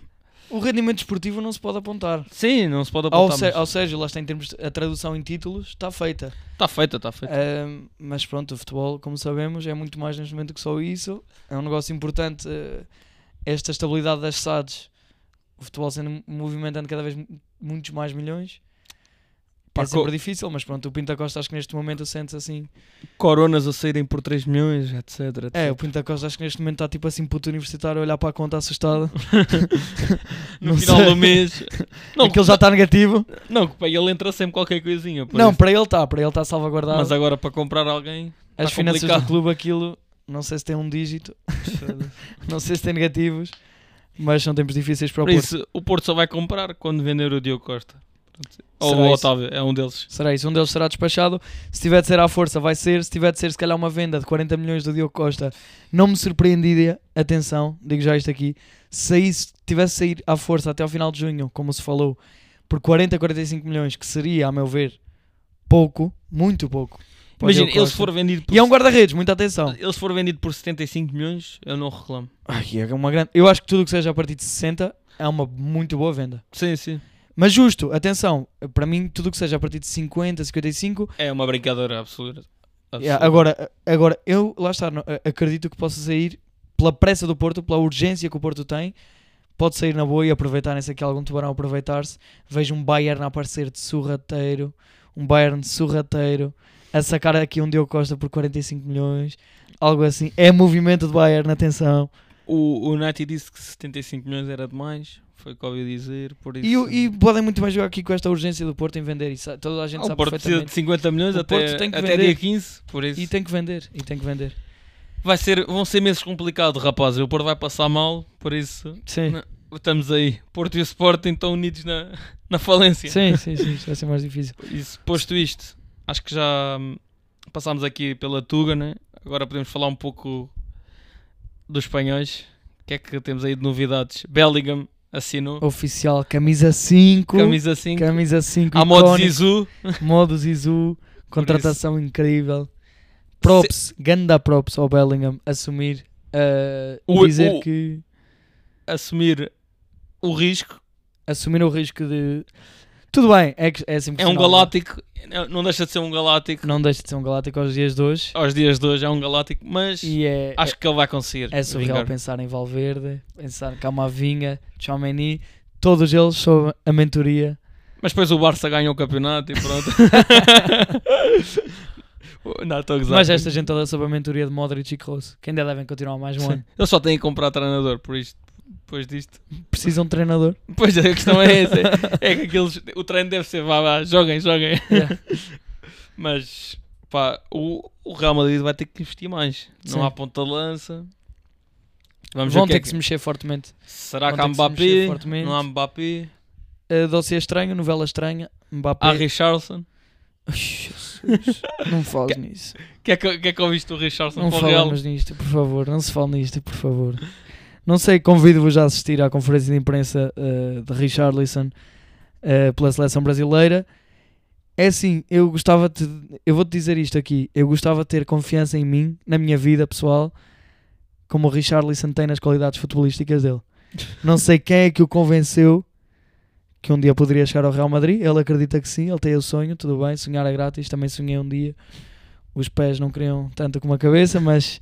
O rendimento esportivo não se pode apontar. Sim, não se pode Ao, apontar. se, mas- ao Sérgio, lá está em termos de a tradução em títulos, está feita. Está feita, está feita. Ahm, mas pronto, o futebol, como sabemos, é muito mais neste momento que só isso. É um negócio importante eh, esta estabilidade das SADs. O futebol sendo movimentando cada vez mu- muitos mais milhões. Pá, é sempre co- difícil, mas pronto, o Pinta Costa acho que neste momento sente assim. Coronas a saírem por 3 milhões, etc. etc. É, o Pinta Costa acho que neste momento está tipo assim puto universitário a olhar para a conta assustado. [laughs] no final sei. do mês. Não, ele já está negativo. não, para ele entra sempre qualquer coisinha. Não, isso. para ele está, para ele está salvaguardado. Mas agora para comprar alguém. As tá finanças do clube, aquilo, não sei se tem um dígito, [laughs] não sei se tem negativos, mas são tempos difíceis para o Por Porto. isso, o Porto só vai comprar quando vender o Diogo Costa. Ou Será o isso? Otávio, é um deles. Será isso, um deles será despachado. Se tiver de ser à força, vai ser. Se tiver de ser, se calhar, uma venda de 40 milhões do Diogo Costa, não me surpreenderia. Atenção, digo já isto aqui. Se saísse, tivesse de sair à força até ao final de junho, como se falou, por 40, 45 milhões, que seria, a meu ver, pouco, muito pouco. Imagina, ele se for vendido por. E é um guarda-redes, muita atenção. Ele se for vendido por 75 milhões, eu não reclamo. Ai, é uma grande... Eu acho que tudo o que seja a partir de 60 é uma muito boa venda. Sim, sim. Mas justo, atenção, para mim, tudo o que seja a partir de 50, 55, É uma brincadeira absoluta. Yeah, absoluta. agora, agora, eu lá está, acredito que possa sair pela pressa do Porto, pela urgência que o Porto tem, pode sair na boa e aproveitarem-se aqui algum tubarão aproveitar-se. Vejo um Bayern a aparecer de surrateiro, um Bayern de surrateiro, a sacar aqui um Diogo Costa por 45 milhões, algo assim. É movimento de Bayern, atenção. O, o Nati disse que 75 milhões era demais. Foi o que ouvi dizer. Por isso... E, o- e podem muito bem jogar aqui com esta urgência do Porto em vender isso. Toda a gente Ah, o sabe Porto precisa de perfeitamente. 50 milhões O até, Porto tem que até vender. dia 15. Por isso E tem que vender, e tem que vender. vai ser, vão ser meses complicados, rapaz. O Porto vai passar mal. Por isso Sim, Não. estamos aí. Porto e o Sporting estão unidos na, [laughs] na falência. sim, sim, sim, isto vai ser mais difícil. Isso, posto isto, acho que já hum, passámos aqui pela Tuga, né? Agora podemos falar um pouco dos espanhóis. O que é que temos aí de novidades? Bellingham assinou. Oficial, camisa 5. Camisa 5. Camisa 5. A modo Zizou. Modo Zizou. Contratação incrível. Props, ganda props ao Bellingham assumir uh, O- dizer o- que Assumir o risco. assumir o risco de tudo bem, é, é assim É um profissional, galáctico. Não deixa de ser um galáctico. Não deixa de ser um galáctico aos dias de hoje. Aos dias de hoje é um galáctico. Mas é, acho que ele vai conseguir. é, é surreal vingar. pensar em Valverde, pensar em Camavinga, Chomeni, todos eles sob a mentoria. Mas depois o Barça ganha o campeonato e pronto. [laughs] não, estou. Mas esta gente toda sob a mentoria de Modric e Kroos, que ainda devem continuar mais um [laughs] ano. Eles só têm que comprar treinador por isto. Depois disto. Precisam de treinador. [laughs] Pois a questão é essa. É que aqueles, o treino deve ser vá, vá, joguem, joguem. Yeah. [laughs] Mas pá, o, o Real Madrid vai ter que investir mais. Sim. Não há ponta de lança. Vamos Vão que ter é que se mexer fortemente. Será vão que há que Mbappé? Não há Mbappé. Uh, dossiê estranho, novela estranha, Mbappé. Há [laughs] Jesus, não fales nisso. O que, é que, que é que ouviste o Richarlison Não para o Real? falamos nisto, por favor. Não se fale nisto, por favor. Não sei, convido-vos a assistir à conferência de imprensa uh, de Richarlison uh, pela seleção brasileira. É assim, eu gostava de. Eu vou-te dizer isto aqui. Eu gostava de ter confiança em mim, na minha vida pessoal, como o Richarlison tem nas qualidades futebolísticas dele. Não sei quem é que o convenceu que um dia poderia chegar ao Real Madrid. Ele acredita que sim, ele tem o sonho, tudo bem. Sonhar é grátis, também sonhei um dia. Os pés não queriam tanto como a cabeça, mas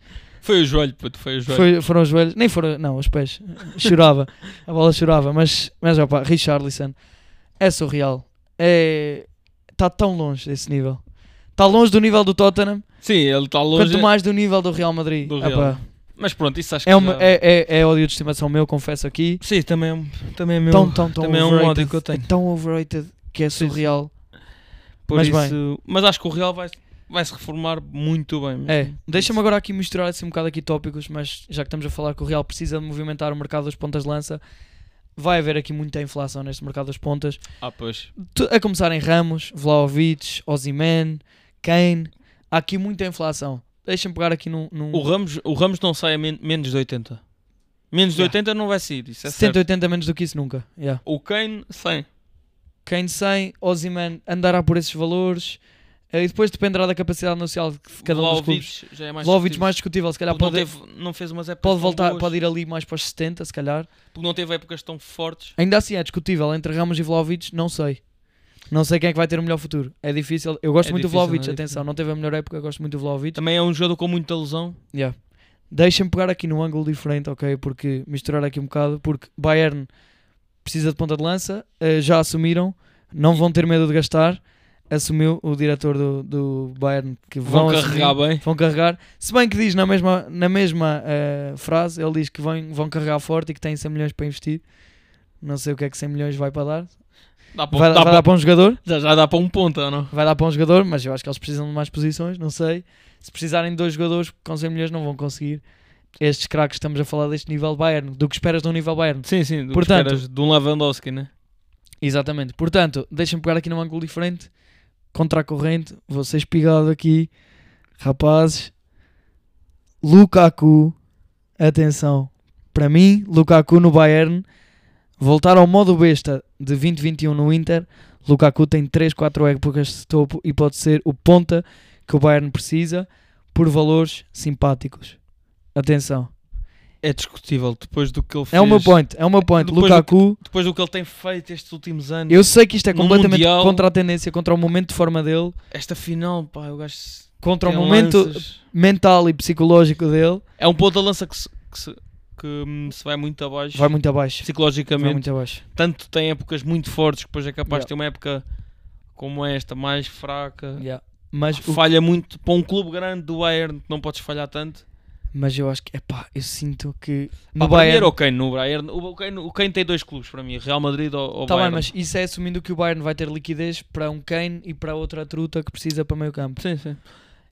Foi o joelho, puto, foi o joelho. foi- foram os joelhos, nem foram, não, os pés. Chorava, a bola chorava, mas, mas opa, Richarlison é surreal. É, está tão longe desse nível. Está longe do nível do Tottenham, Sim, ele está longe. quanto mais do nível do Real Madrid. Do Real. Mas pronto, isso acho que é, uma, já- é, é, é ódio de estimação meu, confesso aqui. Sim, também, é também é meu. Tão, tão, tão também é um ódio que eu tenho. É tão overrated que é sim. surreal. Por mas isso, mas acho que o Real vai, vai se reformar muito bem. É, deixa-me agora aqui misturar assim um bocado aqui tópicos, mas já que estamos a falar que o Real precisa de movimentar o mercado das pontas de lança, vai haver aqui muita inflação neste mercado das pontas. Ah, pois. A começar em Ramos, Vlaovic, Ozyman, Kane, há aqui muita inflação. Deixa-me pegar aqui num, num O Ramos, o Ramos não sai a men- menos de 80. Menos de Yeah. 80 não vai sair, isso é certo. 180 menos do que isso nunca. Yeah. O Kane, 100. Kane 100, Ozyman andará por esses valores. Eh, E depois dependerá da capacidade nacional de cada um dos clubes. Já é mais Vlaovic discutível. mais discutível, se calhar Porque pode, não, teve, não fez umas épocas pode tão voltar, boas. pode ir ali mais para os 70, se calhar. Porque não teve épocas tão fortes. Ainda assim é discutível entre Ramos e Vlaovic, não sei. Não sei quem é que vai ter o melhor futuro. É difícil. Eu gosto É muito do difícil, Vlaovic, não é atenção, não teve a melhor época, eu gosto muito do Vlaovic. Também é um jogador com muita lesão. Yeah. Deixem-me pegar aqui num ângulo diferente, ok? Porque misturar aqui um bocado, porque Bayern precisa de ponta de lança, eh, já assumiram, não vão ter medo de gastar. Assumiu o diretor do, do Bayern que vão, Vão assumir, carregar bem. vão carregar. Se bem que diz na mesma, na mesma eh, frase, ele diz que vão, vão carregar forte e que têm 100 milhões para investir. Não sei o que é que 100 milhões vai para dar. Dá para, Vai, dá vai para- dar para um jogador? já, já dá para um ponto, ou não? vai dar para um jogador, mas eu acho que eles precisam de mais posições, não sei. Se precisarem de dois jogadores com 100 milhões não vão conseguir. Estes craques que estamos a falar deste nível Bayern, do que esperas de um nível Bayern. Sim, sim. Do Portanto- que esperas de um Lewandowski, né? Exatamente. Portanto, deixem-me pegar aqui num ângulo diferente, contra a corrente, vou ser espigado aqui, rapazes. Lukaku, atenção, para mim, Lukaku no Bayern, voltar ao modo besta de 2021 no Inter, Lukaku tem 3, 4 épocas de topo e pode ser o ponta que o Bayern precisa por valores simpáticos. Atenção. É discutível depois do que ele fez. É o meu point, é meu point. Depois do Lukaku, Depois do que ele tem feito estes últimos anos. eu sei que isto é completamente Mundial- contra a tendência, contra o momento de forma dele, Esta final, pá, eu gajo. contra o momento lanças. mental e psicológico dele, É um ponto da lança que se, que se, que, hum, se vai muito abaixo. vai muito abaixo. Vai Psicologicamente. muito abaixo. Tanto tem épocas muito fortes, que depois é capaz Yeah. de ter uma época como esta, mais fraca. Yeah. Mas, Falha muito. Para um clube grande do Bayern, não podes falhar tanto. Mas eu acho que, epá, eu sinto que No mim Bayern... era o Kane, no Bayern. O Kane, o Kane tem dois clubes para mim, Real Madrid ou, ou Tá bem, Bayern. mas isso é assumindo que o Bayern vai ter liquidez para um Kane e para outra truta que precisa para meio campo. Sim, sim.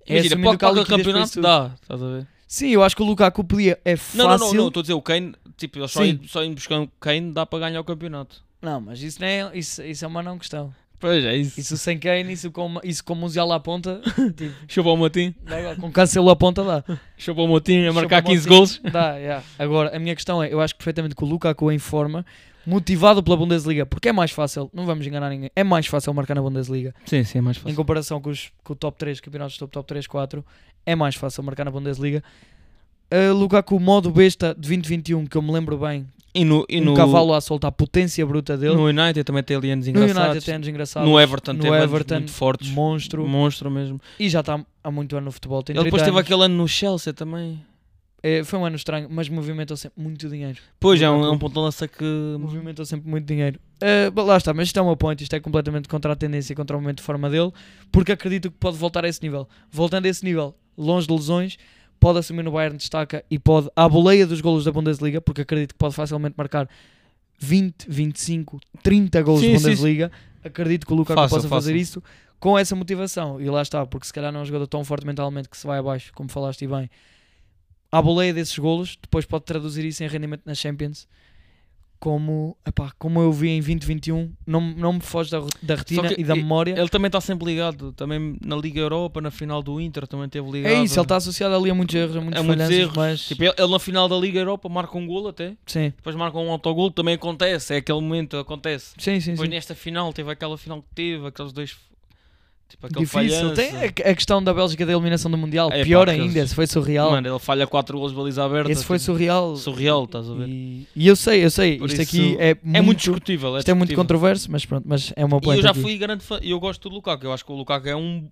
É Imagina, qualquer para campeonato isso tudo. dá, estás a ver? Sim, eu acho que o Lukaku podia, é fácil... Não, não, não, estou a dizer, o Kane, tipo, só Sim. indo, só indo buscar o Kane dá para ganhar o campeonato. Não, mas isso, não é, isso, isso é uma não questão. Pois é isso. Isso sem Kane, isso com, isso com Musial à ponta, [laughs] tipo, Chupa o Motim, dá igual. com Cancelo à ponta dá. chupa o Motim a marcar Chupa-me 15 assim. gols. Dá, yeah. Agora, a minha questão é, eu acho perfeitamente que o Lukaku em forma, motivado pela Bundesliga, porque é mais fácil, não vamos enganar ninguém, é mais fácil marcar na Bundesliga. Sim, sim, é mais Em comparação com, os, com o top 3, campeonatos top, top 3, 4, é mais fácil marcar na Bundesliga. Uh, Lukaku, modo besta de 2021, que eu me lembro bem, E no, e um no, cavalo a soltar a potência bruta dele. no United também tem ali anos No engraçados. United tem anos engraçados. No Everton no anos Everton, muito fortes. monstro. Monstro mesmo. E já está há muito ano no futebol. Tem Ele depois 30 teve anos. aquele ano no Chelsea também. É, foi um ano estranho, mas movimentou sempre muito dinheiro. Pois é, um, é um ponto de lança que. Movimentou sempre muito dinheiro. Uh, lá está, mas isto é o meu point. Isto é completamente contra a tendência e contra o momento de forma dele, porque acredito que pode voltar a esse nível. Voltando a esse nível, longe de lesões, pode assumir no Bayern destaca e pode, à boleia dos golos da Bundesliga, porque acredito que pode facilmente marcar 20, 25, 30 golos Sim, da sim, Bundesliga. Acredito que o Lukaku possa fazer isso com essa motivação. E lá está, porque se calhar não é um jogador tão forte mentalmente que se vai abaixo, como falaste bem. À boleia desses golos, depois pode traduzir isso em rendimento na Champions. Como, epá, como eu vi em 2021, não, não me foge da, da retina e da memória. Ele também está sempre ligado. Também na Liga Europa, na final do Inter, também teve ligado. É isso, ele está associado ali a muitos erros, a muitos a muitos falhanças, erros. mas Tipo, ele, ele na final da Liga Europa marca um gol até. sim, Depois marca um autogol. Também acontece. É aquele momento, acontece. sim, sim, Depois sim. nesta final, teve aquela final que teve, aqueles dois. Tipo, aquele Difícil. Tem a, a questão da Bélgica da eliminação do Mundial, É, pá, pior ainda, esse foi surreal. Mano, ele falha 4 gols de baliza aberta. esse foi tipo, surreal. surreal, estás a ver? E, e eu sei, eu sei, Por isto isso, aqui é muito, É muito discutível. É isto é muito discutível. controverso, mas pronto, mas é uma E eu já fui grande fã, eu gosto do Lukaku. Eu acho que o Lukaku é um.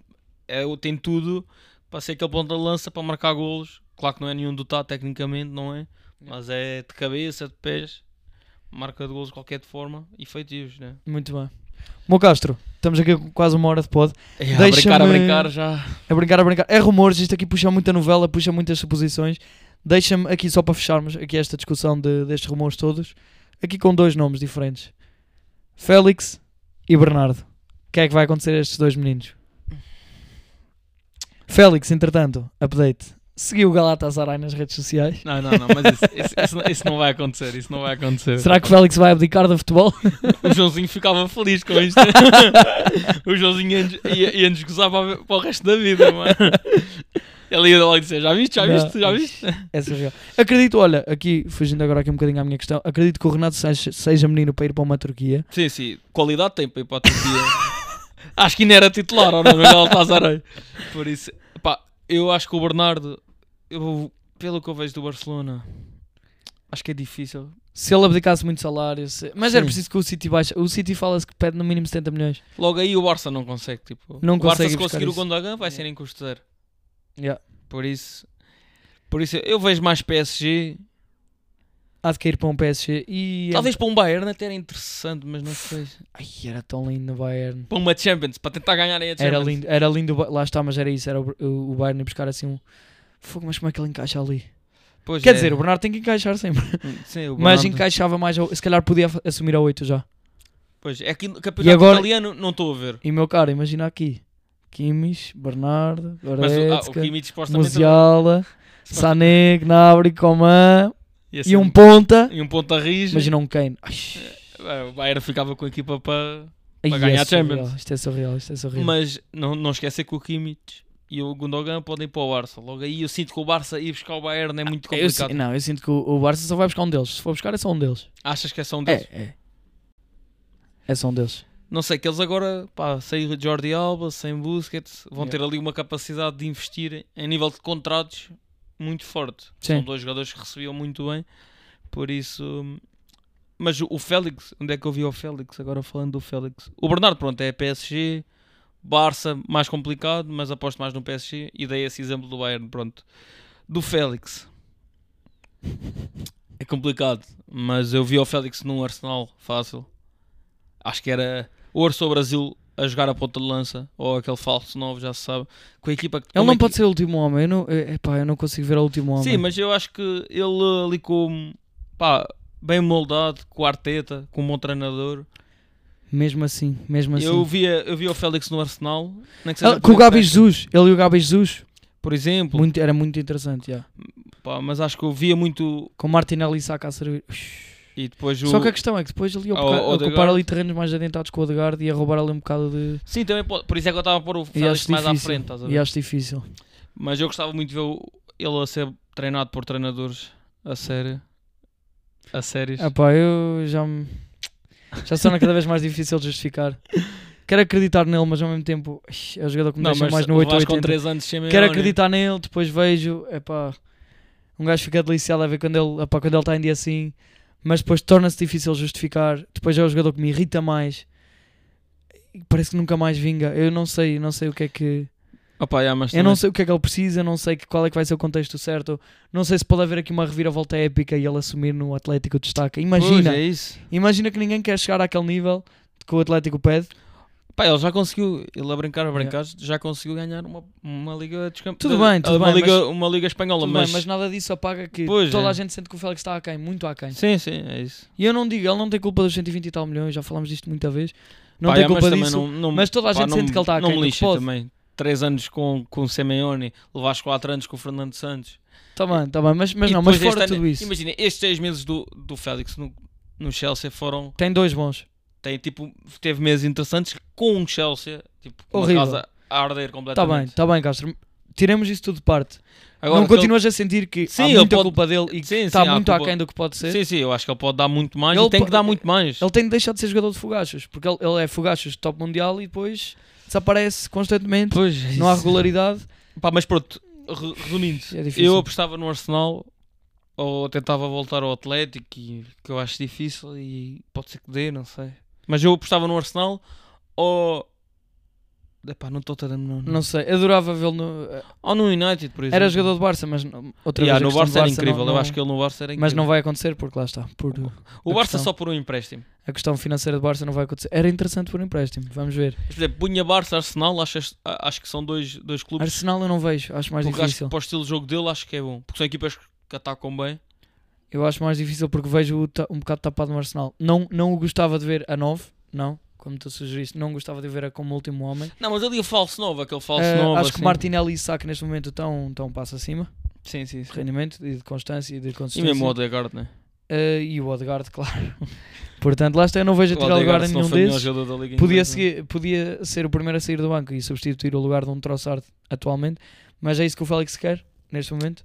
É, tem tudo para ser aquele ponto de lança para marcar golos. Claro que não é nenhum dotado tecnicamente, não é? Mas é de cabeça, de pés, marca de golos de qualquer forma e feitios, né? Muito bem. Meu Castro, estamos aqui com quase uma hora de pod. É, a brincar, a brincar já. A brincar, a brincar. É rumores, isto aqui puxa muita novela, puxa muitas suposições. Deixa-me aqui só para fecharmos aqui esta discussão de, destes rumores todos, aqui com dois nomes diferentes: Félix e Bernardo. O que é que vai acontecer a estes dois meninos? Félix, entretanto, update. Seguiu o Galatasaray nas redes sociais. Não, não, não, mas isso, isso- isso não- isso não vai acontecer. Isso não vai acontecer. Será que Félix vai abdicar do futebol? O Joãozinho ficava feliz com isto. [laughs] o Joãozinho ia-nos ia, ia-nos gozar para, para o resto da vida, mano. Ele ia logo dizer: Já viste? Já viste? Já viste? É surreal. Acredito, olha, aqui, fugindo agora aqui um bocadinho à minha questão, acredito que o Renato seja, seja menino para ir para uma Turquia. Sim, sim. Qualidade tem para ir para a Turquia. acho que ainda era titular, ou não? No Galatasaray. Por isso, pá, eu acho que o Bernardo, eu, pelo que eu vejo do Barcelona, acho que é difícil. Se ele abdicasse muito salário, se- mas era Sim. preciso que o City baixe. O City fala-se que pede no mínimo 70 milhões. Logo aí o Barça não consegue. Tipo, Não o Barça, se conseguir o. Gondogan, vai Yeah. ser em custo zero. Yeah. Por isso, por isso, eu vejo mais PSG. Há de cair para um PSG e. Talvez para um Bayern até era interessante, mas não sei. Ai, era tão lindo no Bayern. Para uma Champions, para tentar ganharem a Champions. Era lindo, era lindo. o Lá está, mas era isso. Era o, o, o Bayern ir buscar assim um. Fogo, mas como é que ele encaixa ali? Pois Quer é. dizer, o Bernardo tem que encaixar sempre. Sim, o Mas Bernardo- encaixava mais. ao- Se calhar podia assumir a 8 já. Pois, é que campeonato agora- italiano não estou a ver. E meu caro, imagina aqui: Kimmich, Bernardo, ah, Goretzka, supostamente Musiala, Sané, Gnabry, Coman e ser um ponta. e um ponta rija. Imagina um Kane. Ai, É, O Bayern ficava com a equipa para. Para ganhar é a Champions. Isto é surreal, isto é surreal. Mas não, não esquecer que o Kimmich e o Gundogan podem ir para o Barça. Logo aí eu sinto que o Barça ir buscar o Bayern é muito Eu complicado. si- não, eu sinto que o, o Barça só vai buscar um deles. Se for buscar, é só um deles. Achas que é só um deles? É, é. É só um deles. Não sei, que eles agora, pá, sem Jordi Alba, sem Busquets, vão Yeah. ter ali uma capacidade de investir em nível de contratos muito forte. Sim. São dois jogadores que recebiam muito bem, por isso. Mas o Félix, onde é que eu vi o Félix? Agora falando do Félix. O Bernardo, pronto, é PSG, Barça, mais complicado, mas aposto mais no PSG e dei esse exemplo do Bayern, pronto. Do Félix. [laughs] É complicado, mas eu vi o Félix num Arsenal fácil. Acho que era o Orso Brasil a jogar a ponta de lança, ou aquele falso novo, já se sabe. Com a equipa que. Ele não a pode equi- ser o último homem. Eu não, é, epá, eu não consigo ver o último homem. Sim, mas eu acho que ele ali com. pá, bem moldado, com a Arteta, com um bom treinador. Mesmo assim, mesmo assim. Eu via, eu via o Félix no Arsenal, nem que Ah, com o Gabi Jesus. Ele e o Gabi Jesus. Por exemplo, Muito, era muito interessante, pá, mas acho que eu via muito. Com Martinelli e Saka a servir. E depois o. Só que a questão é que depois ele ia o ocupar, ali terrenos mais adentados com o Odegaard e ia roubar ali um bocado de... Sim, também pode, por isso é que eu estava a pôr o E Félix mais à difícil. frente, estás a E ver? acho difícil. Mas eu gostava muito de ver ele a ser treinado por treinadores a sério. A sérios. Ah pá, eu já me... Já se torna cada vez mais difícil de justificar. Quero acreditar nele, mas ao mesmo tempo é o jogador que me não, deixa mais no levares 880. com 3 anos Quero acreditar nele, depois vejo, é pá, um gajo fica deliciado a ver quando ele epá, quando ele está em dia assim, mas depois torna-se difícil justificar. Depois é o jogador que me irrita mais. E Parece que nunca mais vinga. Eu não sei, não sei o que é que. Opa, yeah, mas Eu não sei o que é que ele precisa, não sei qual é que vai ser o contexto certo. Não sei se pode haver aqui uma reviravolta épica e ele assumir no Atlético destaca. Imagina, Pois, é isso. imagina que ninguém quer chegar àquele nível que o Atlético pede. Pá, ele já conseguiu, ele a brincar, a brincar, já conseguiu ganhar uma, uma Liga dos Campeões. Tudo bem, tudo uma bem, Liga, mas- uma Liga Espanhola, mas... bem, mas nada disso apaga que Pois toda é. a gente sente que o Félix está aquém, muito aquém. Sim, sim, é isso. E eu não digo, ele não tem culpa dos 120 e tal milhões, já falamos disto muita vez. Não Pá, tem yeah, culpa mas disso. não- não- mas toda a pá, gente não sente me- que ele está Não aquém me do que lixa também. Três anos com, com o Simeone, levaste quatro anos com o Fernando Santos. Tá bem, tá bem, mas, mas E não, mas fora este tudo ano- isso, Imagina, estes seis meses do, do Félix no, no Chelsea foram. tem dois bons. Tem, tipo, teve meses interessantes com um Chelsea, tipo, com Horrível. a casa a arder Tá completamente. bem, tá bem, Castro. Tiremos isso tudo de parte. Agora, não que ele- continuas a sentir que Sim, há muita pode- culpa dele e que Sim, está sim, muito culpa- aquém do que pode ser. Sim, sim, eu acho que ele pode dar muito mais Ele e tem que dar muito mais. Ele tem de deixar de ser jogador de fogachos, porque ele, ele é fogachos de top mundial e depois desaparece constantemente, Pois, não há regularidade. Pá, mas pronto, re- resumindo, É eu apostava no Arsenal ou tentava voltar ao Atlético, e, que eu acho difícil e pode ser que dê, não sei. Mas eu apostava no Arsenal ou. Epá, Tottenham não. Não sei, adorava vê-lo no. Ou no United, por exemplo. Era jogador de Barça, mas não- outra Yeah, vez no Barça era Barça incrível, não- eu acho que ele no Barça era incrível. Mas não vai acontecer porque lá está. Por, O Barça questão. só por um empréstimo. a questão financeira de Barça não vai acontecer. Era interessante por empréstimo, vamos ver. Mas, por exemplo, punha Barça, Arsenal, acho, acho que são dois, dois clubes. Arsenal eu não vejo, acho mais porque acho difícil. que para o estilo de jogo dele, acho que é bom. Porque são equipas que atacam bem. Eu acho mais difícil porque vejo um bocado tapado no Arsenal. Não, não o gostava de ver a 9, não, como tu sugeriste, não gostava de ver a como último homem. Não, mas ali o falso novo, aquele falso Eh, novo. acho que assim. Martinelli e Saka neste momento estão, estão um passo acima Sim, sim, de sim. rendimento e de constância e de E consistência. mesmo o Odegaard, né? Eh, e o Odegaard, [laughs] claro. Portanto, lá está, eu não vejo a tirar lugar a nenhum desses. Podia, seguir- podia ser o primeiro a sair do banco e substituir o lugar de um Trossard atualmente, mas é isso que o Félix quer neste momento.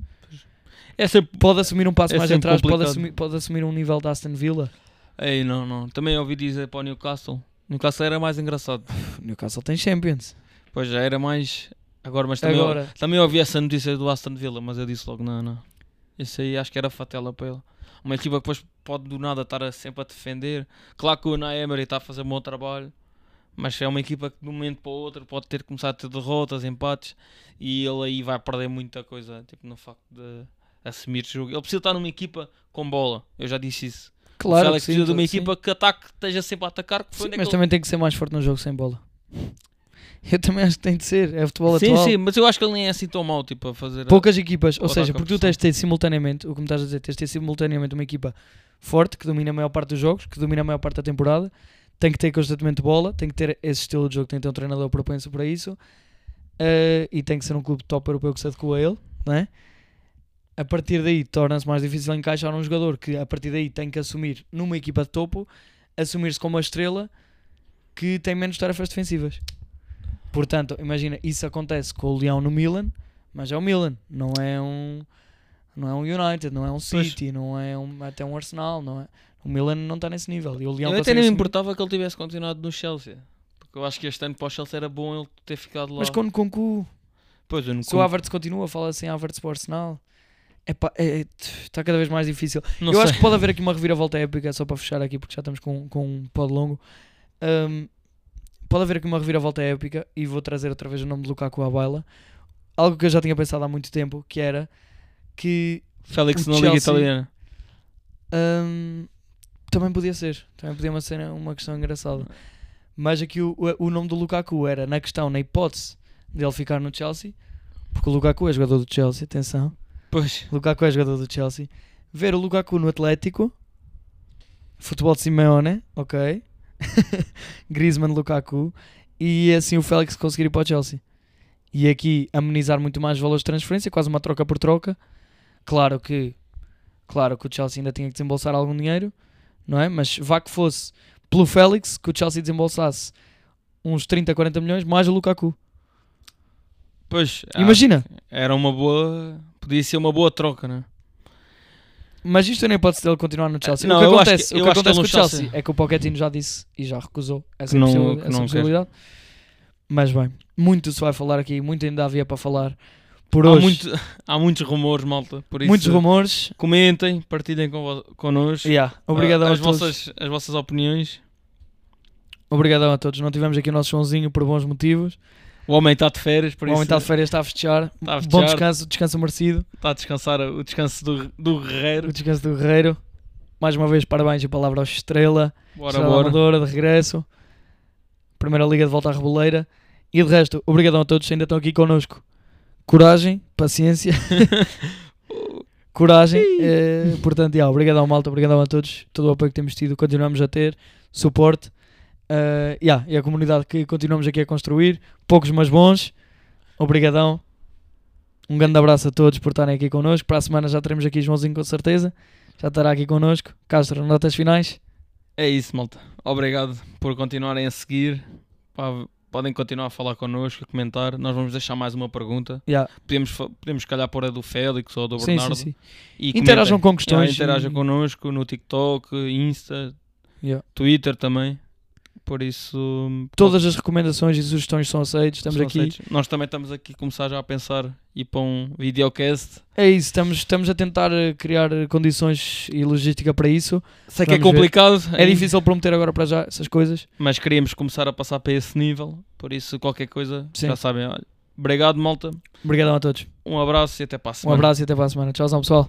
É sempre... Pode assumir um passo É mais atrás, pode assumir, pode assumir um nível da Aston Villa. Ei, não, não. Também ouvi dizer para o Newcastle. Newcastle era mais engraçado. O Newcastle tem Champions. Pois já era mais... Agora, mas também, Agora, também ouvi essa notícia do Aston Villa, mas eu disse logo, não, não. Isso aí acho que era fatela para ele. Uma equipa que depois pode do nada estar sempre a defender. Claro que o Unai Emery está a fazer um bom trabalho, mas é uma equipa que de um momento para o outro pode ter começado a ter derrotas, empates, e ele aí vai perder muita coisa, tipo no facto de assumir jogo. Ele precisa estar numa equipa com bola, eu já disse isso. O claro, Félix que sim, precisa de uma sim. equipa que ataque, que esteja sempre a atacar, que foi Sim, é mas também tem que ser mais forte no jogo sem bola. [laughs] Eu também acho que tem de ser. É futebol Sim, atual. sim, mas eu acho que ele nem é assim tão mau, tipo, a fazer... Poucas equipas, ou seja, porque tu tens de ter simultaneamente, o que me estás a dizer, tens de ter simultaneamente uma equipa forte, que domina a maior parte dos jogos, que domina a maior parte da temporada, tem que ter constantemente bola, tem que ter esse estilo de jogo, tem que ter um treinador propenso para isso, eh, e tem que ser um clube top europeu que se adequa a ele, não é? A partir daí torna-se mais difícil encaixar um jogador que a partir daí tem que assumir numa equipa de topo, assumir-se como uma estrela que tem menos tarefas defensivas. Portanto, imagina, isso acontece com o Leão no Milan, mas é o Milan, não é um não é um United, não é um Pois. City, não é um, até um Arsenal, não é. O Milan não está nesse nível. E o Leão Eu até nem me assumir. importava que ele tivesse continuado no Chelsea. Porque eu acho que este ano para o Chelsea era bom ele ter ficado lá. Mas com Nkunku, Pois, eu não se o Havertz continua, fala assim Havertz para o Arsenal. Epá, é, está cada vez mais difícil. Não eu sei. acho que pode haver aqui uma reviravolta épica, só para fechar aqui, porque já estamos com, com um pod longo. Ahm, pode haver aqui uma reviravolta épica e vou trazer outra vez o nome de Lukaku à baila. Algo que eu já tinha pensado há muito tempo, que era que Félix na Liga Chelsea- Italiana. ahm, também podia ser. Também podia ser uma questão engraçada. Mas aqui o, o, o nome do Lukaku era na questão, na hipótese dele ficar no Chelsea, porque o Lukaku é jogador do Chelsea, atenção. Pois. Lukaku é jogador do Chelsea. Ver o Lukaku no Atlético. Futebol de Simeone, ok. [laughs] Griezmann, Lukaku. E assim o Félix conseguir ir para o Chelsea. E aqui amenizar muito mais valores de transferência, quase uma troca por troca. Claro que, claro que o Chelsea ainda tinha que desembolsar algum dinheiro, não é? Mas vá que fosse pelo Félix que o Chelsea desembolsasse uns 30, 40 milhões mais o Lukaku. Pois. ah, Imagina, Era uma boa. Podia ser uma boa troca, né? Mas isto nem pode ser ele continuar no Chelsea. Não, o que acontece, que- o que acontece com o Chelsea, Chelsea- é que o Pochettino já disse e já recusou essa, Que não- possi- que essa não quer. possibilidade. Mas bem, muito se vai falar aqui, muito ainda havia para falar. Por Há, hoje, muito- há muitos rumores, malta. Por isso, muitos rumores. Comentem, partilhem com, connosco. Yeah, obrigadão Ah, a as, todos. vossas, as vossas opiniões. Obrigadão a todos. Não tivemos aqui o nosso Joãozinho por bons motivos. O homem está de férias, por o homem isso está de férias, está a festejar. está a Bom festejar, descanso, descanso merecido. está a descansar o descanso do, do guerreiro. O descanso do Guerreiro. Mais uma vez, parabéns e palavra ao Estrela. Bora, Estrela bora. Amadora, de regresso. Primeira Liga de volta à Reboleira. E de resto, obrigadão a todos que ainda estão aqui connosco. Coragem, paciência. [laughs] Coragem. eh, portanto, yeah, obrigadão malta, obrigadão a todos. Todo o apoio que temos tido, continuamos a ter. Suporte. Eh, yeah, e a comunidade que continuamos aqui a construir. Poucos, mas bons. Obrigadão. Um grande abraço a todos por estarem aqui connosco. Para a semana já teremos aqui Joãozinho com certeza. Já estará aqui connosco. Castro, notas finais. É isso, malta. Obrigado por continuarem a seguir. Pá, podem continuar a falar connosco, a comentar. Nós vamos deixar mais uma pergunta. Yeah. Podemos, podemos calhar pôr a do Félix ou a do Sim, Bernardo. sim, sim. E Interajam comentem. com questões. Yeah, interajam e- connosco no TikTok, Insta, Yeah. Twitter também. Por isso, Todas as recomendações e sugestões são aceitas. Estamos são aqui. aceitos. Nós também estamos aqui a começar já a pensar e para um videocast. É isso, estamos, estamos a tentar eh, criar condições e logística para isso. Sei que é Vamos ver. complicado, É difícil prometer agora para já essas coisas. mas queríamos começar a passar para esse nível. Por isso, qualquer coisa, Sim. já sabem. Olha, obrigado, malta. Obrigadão a todos. Um abraço e até para a Um semana. abraço e até para a semana. Tchauzão, pessoal.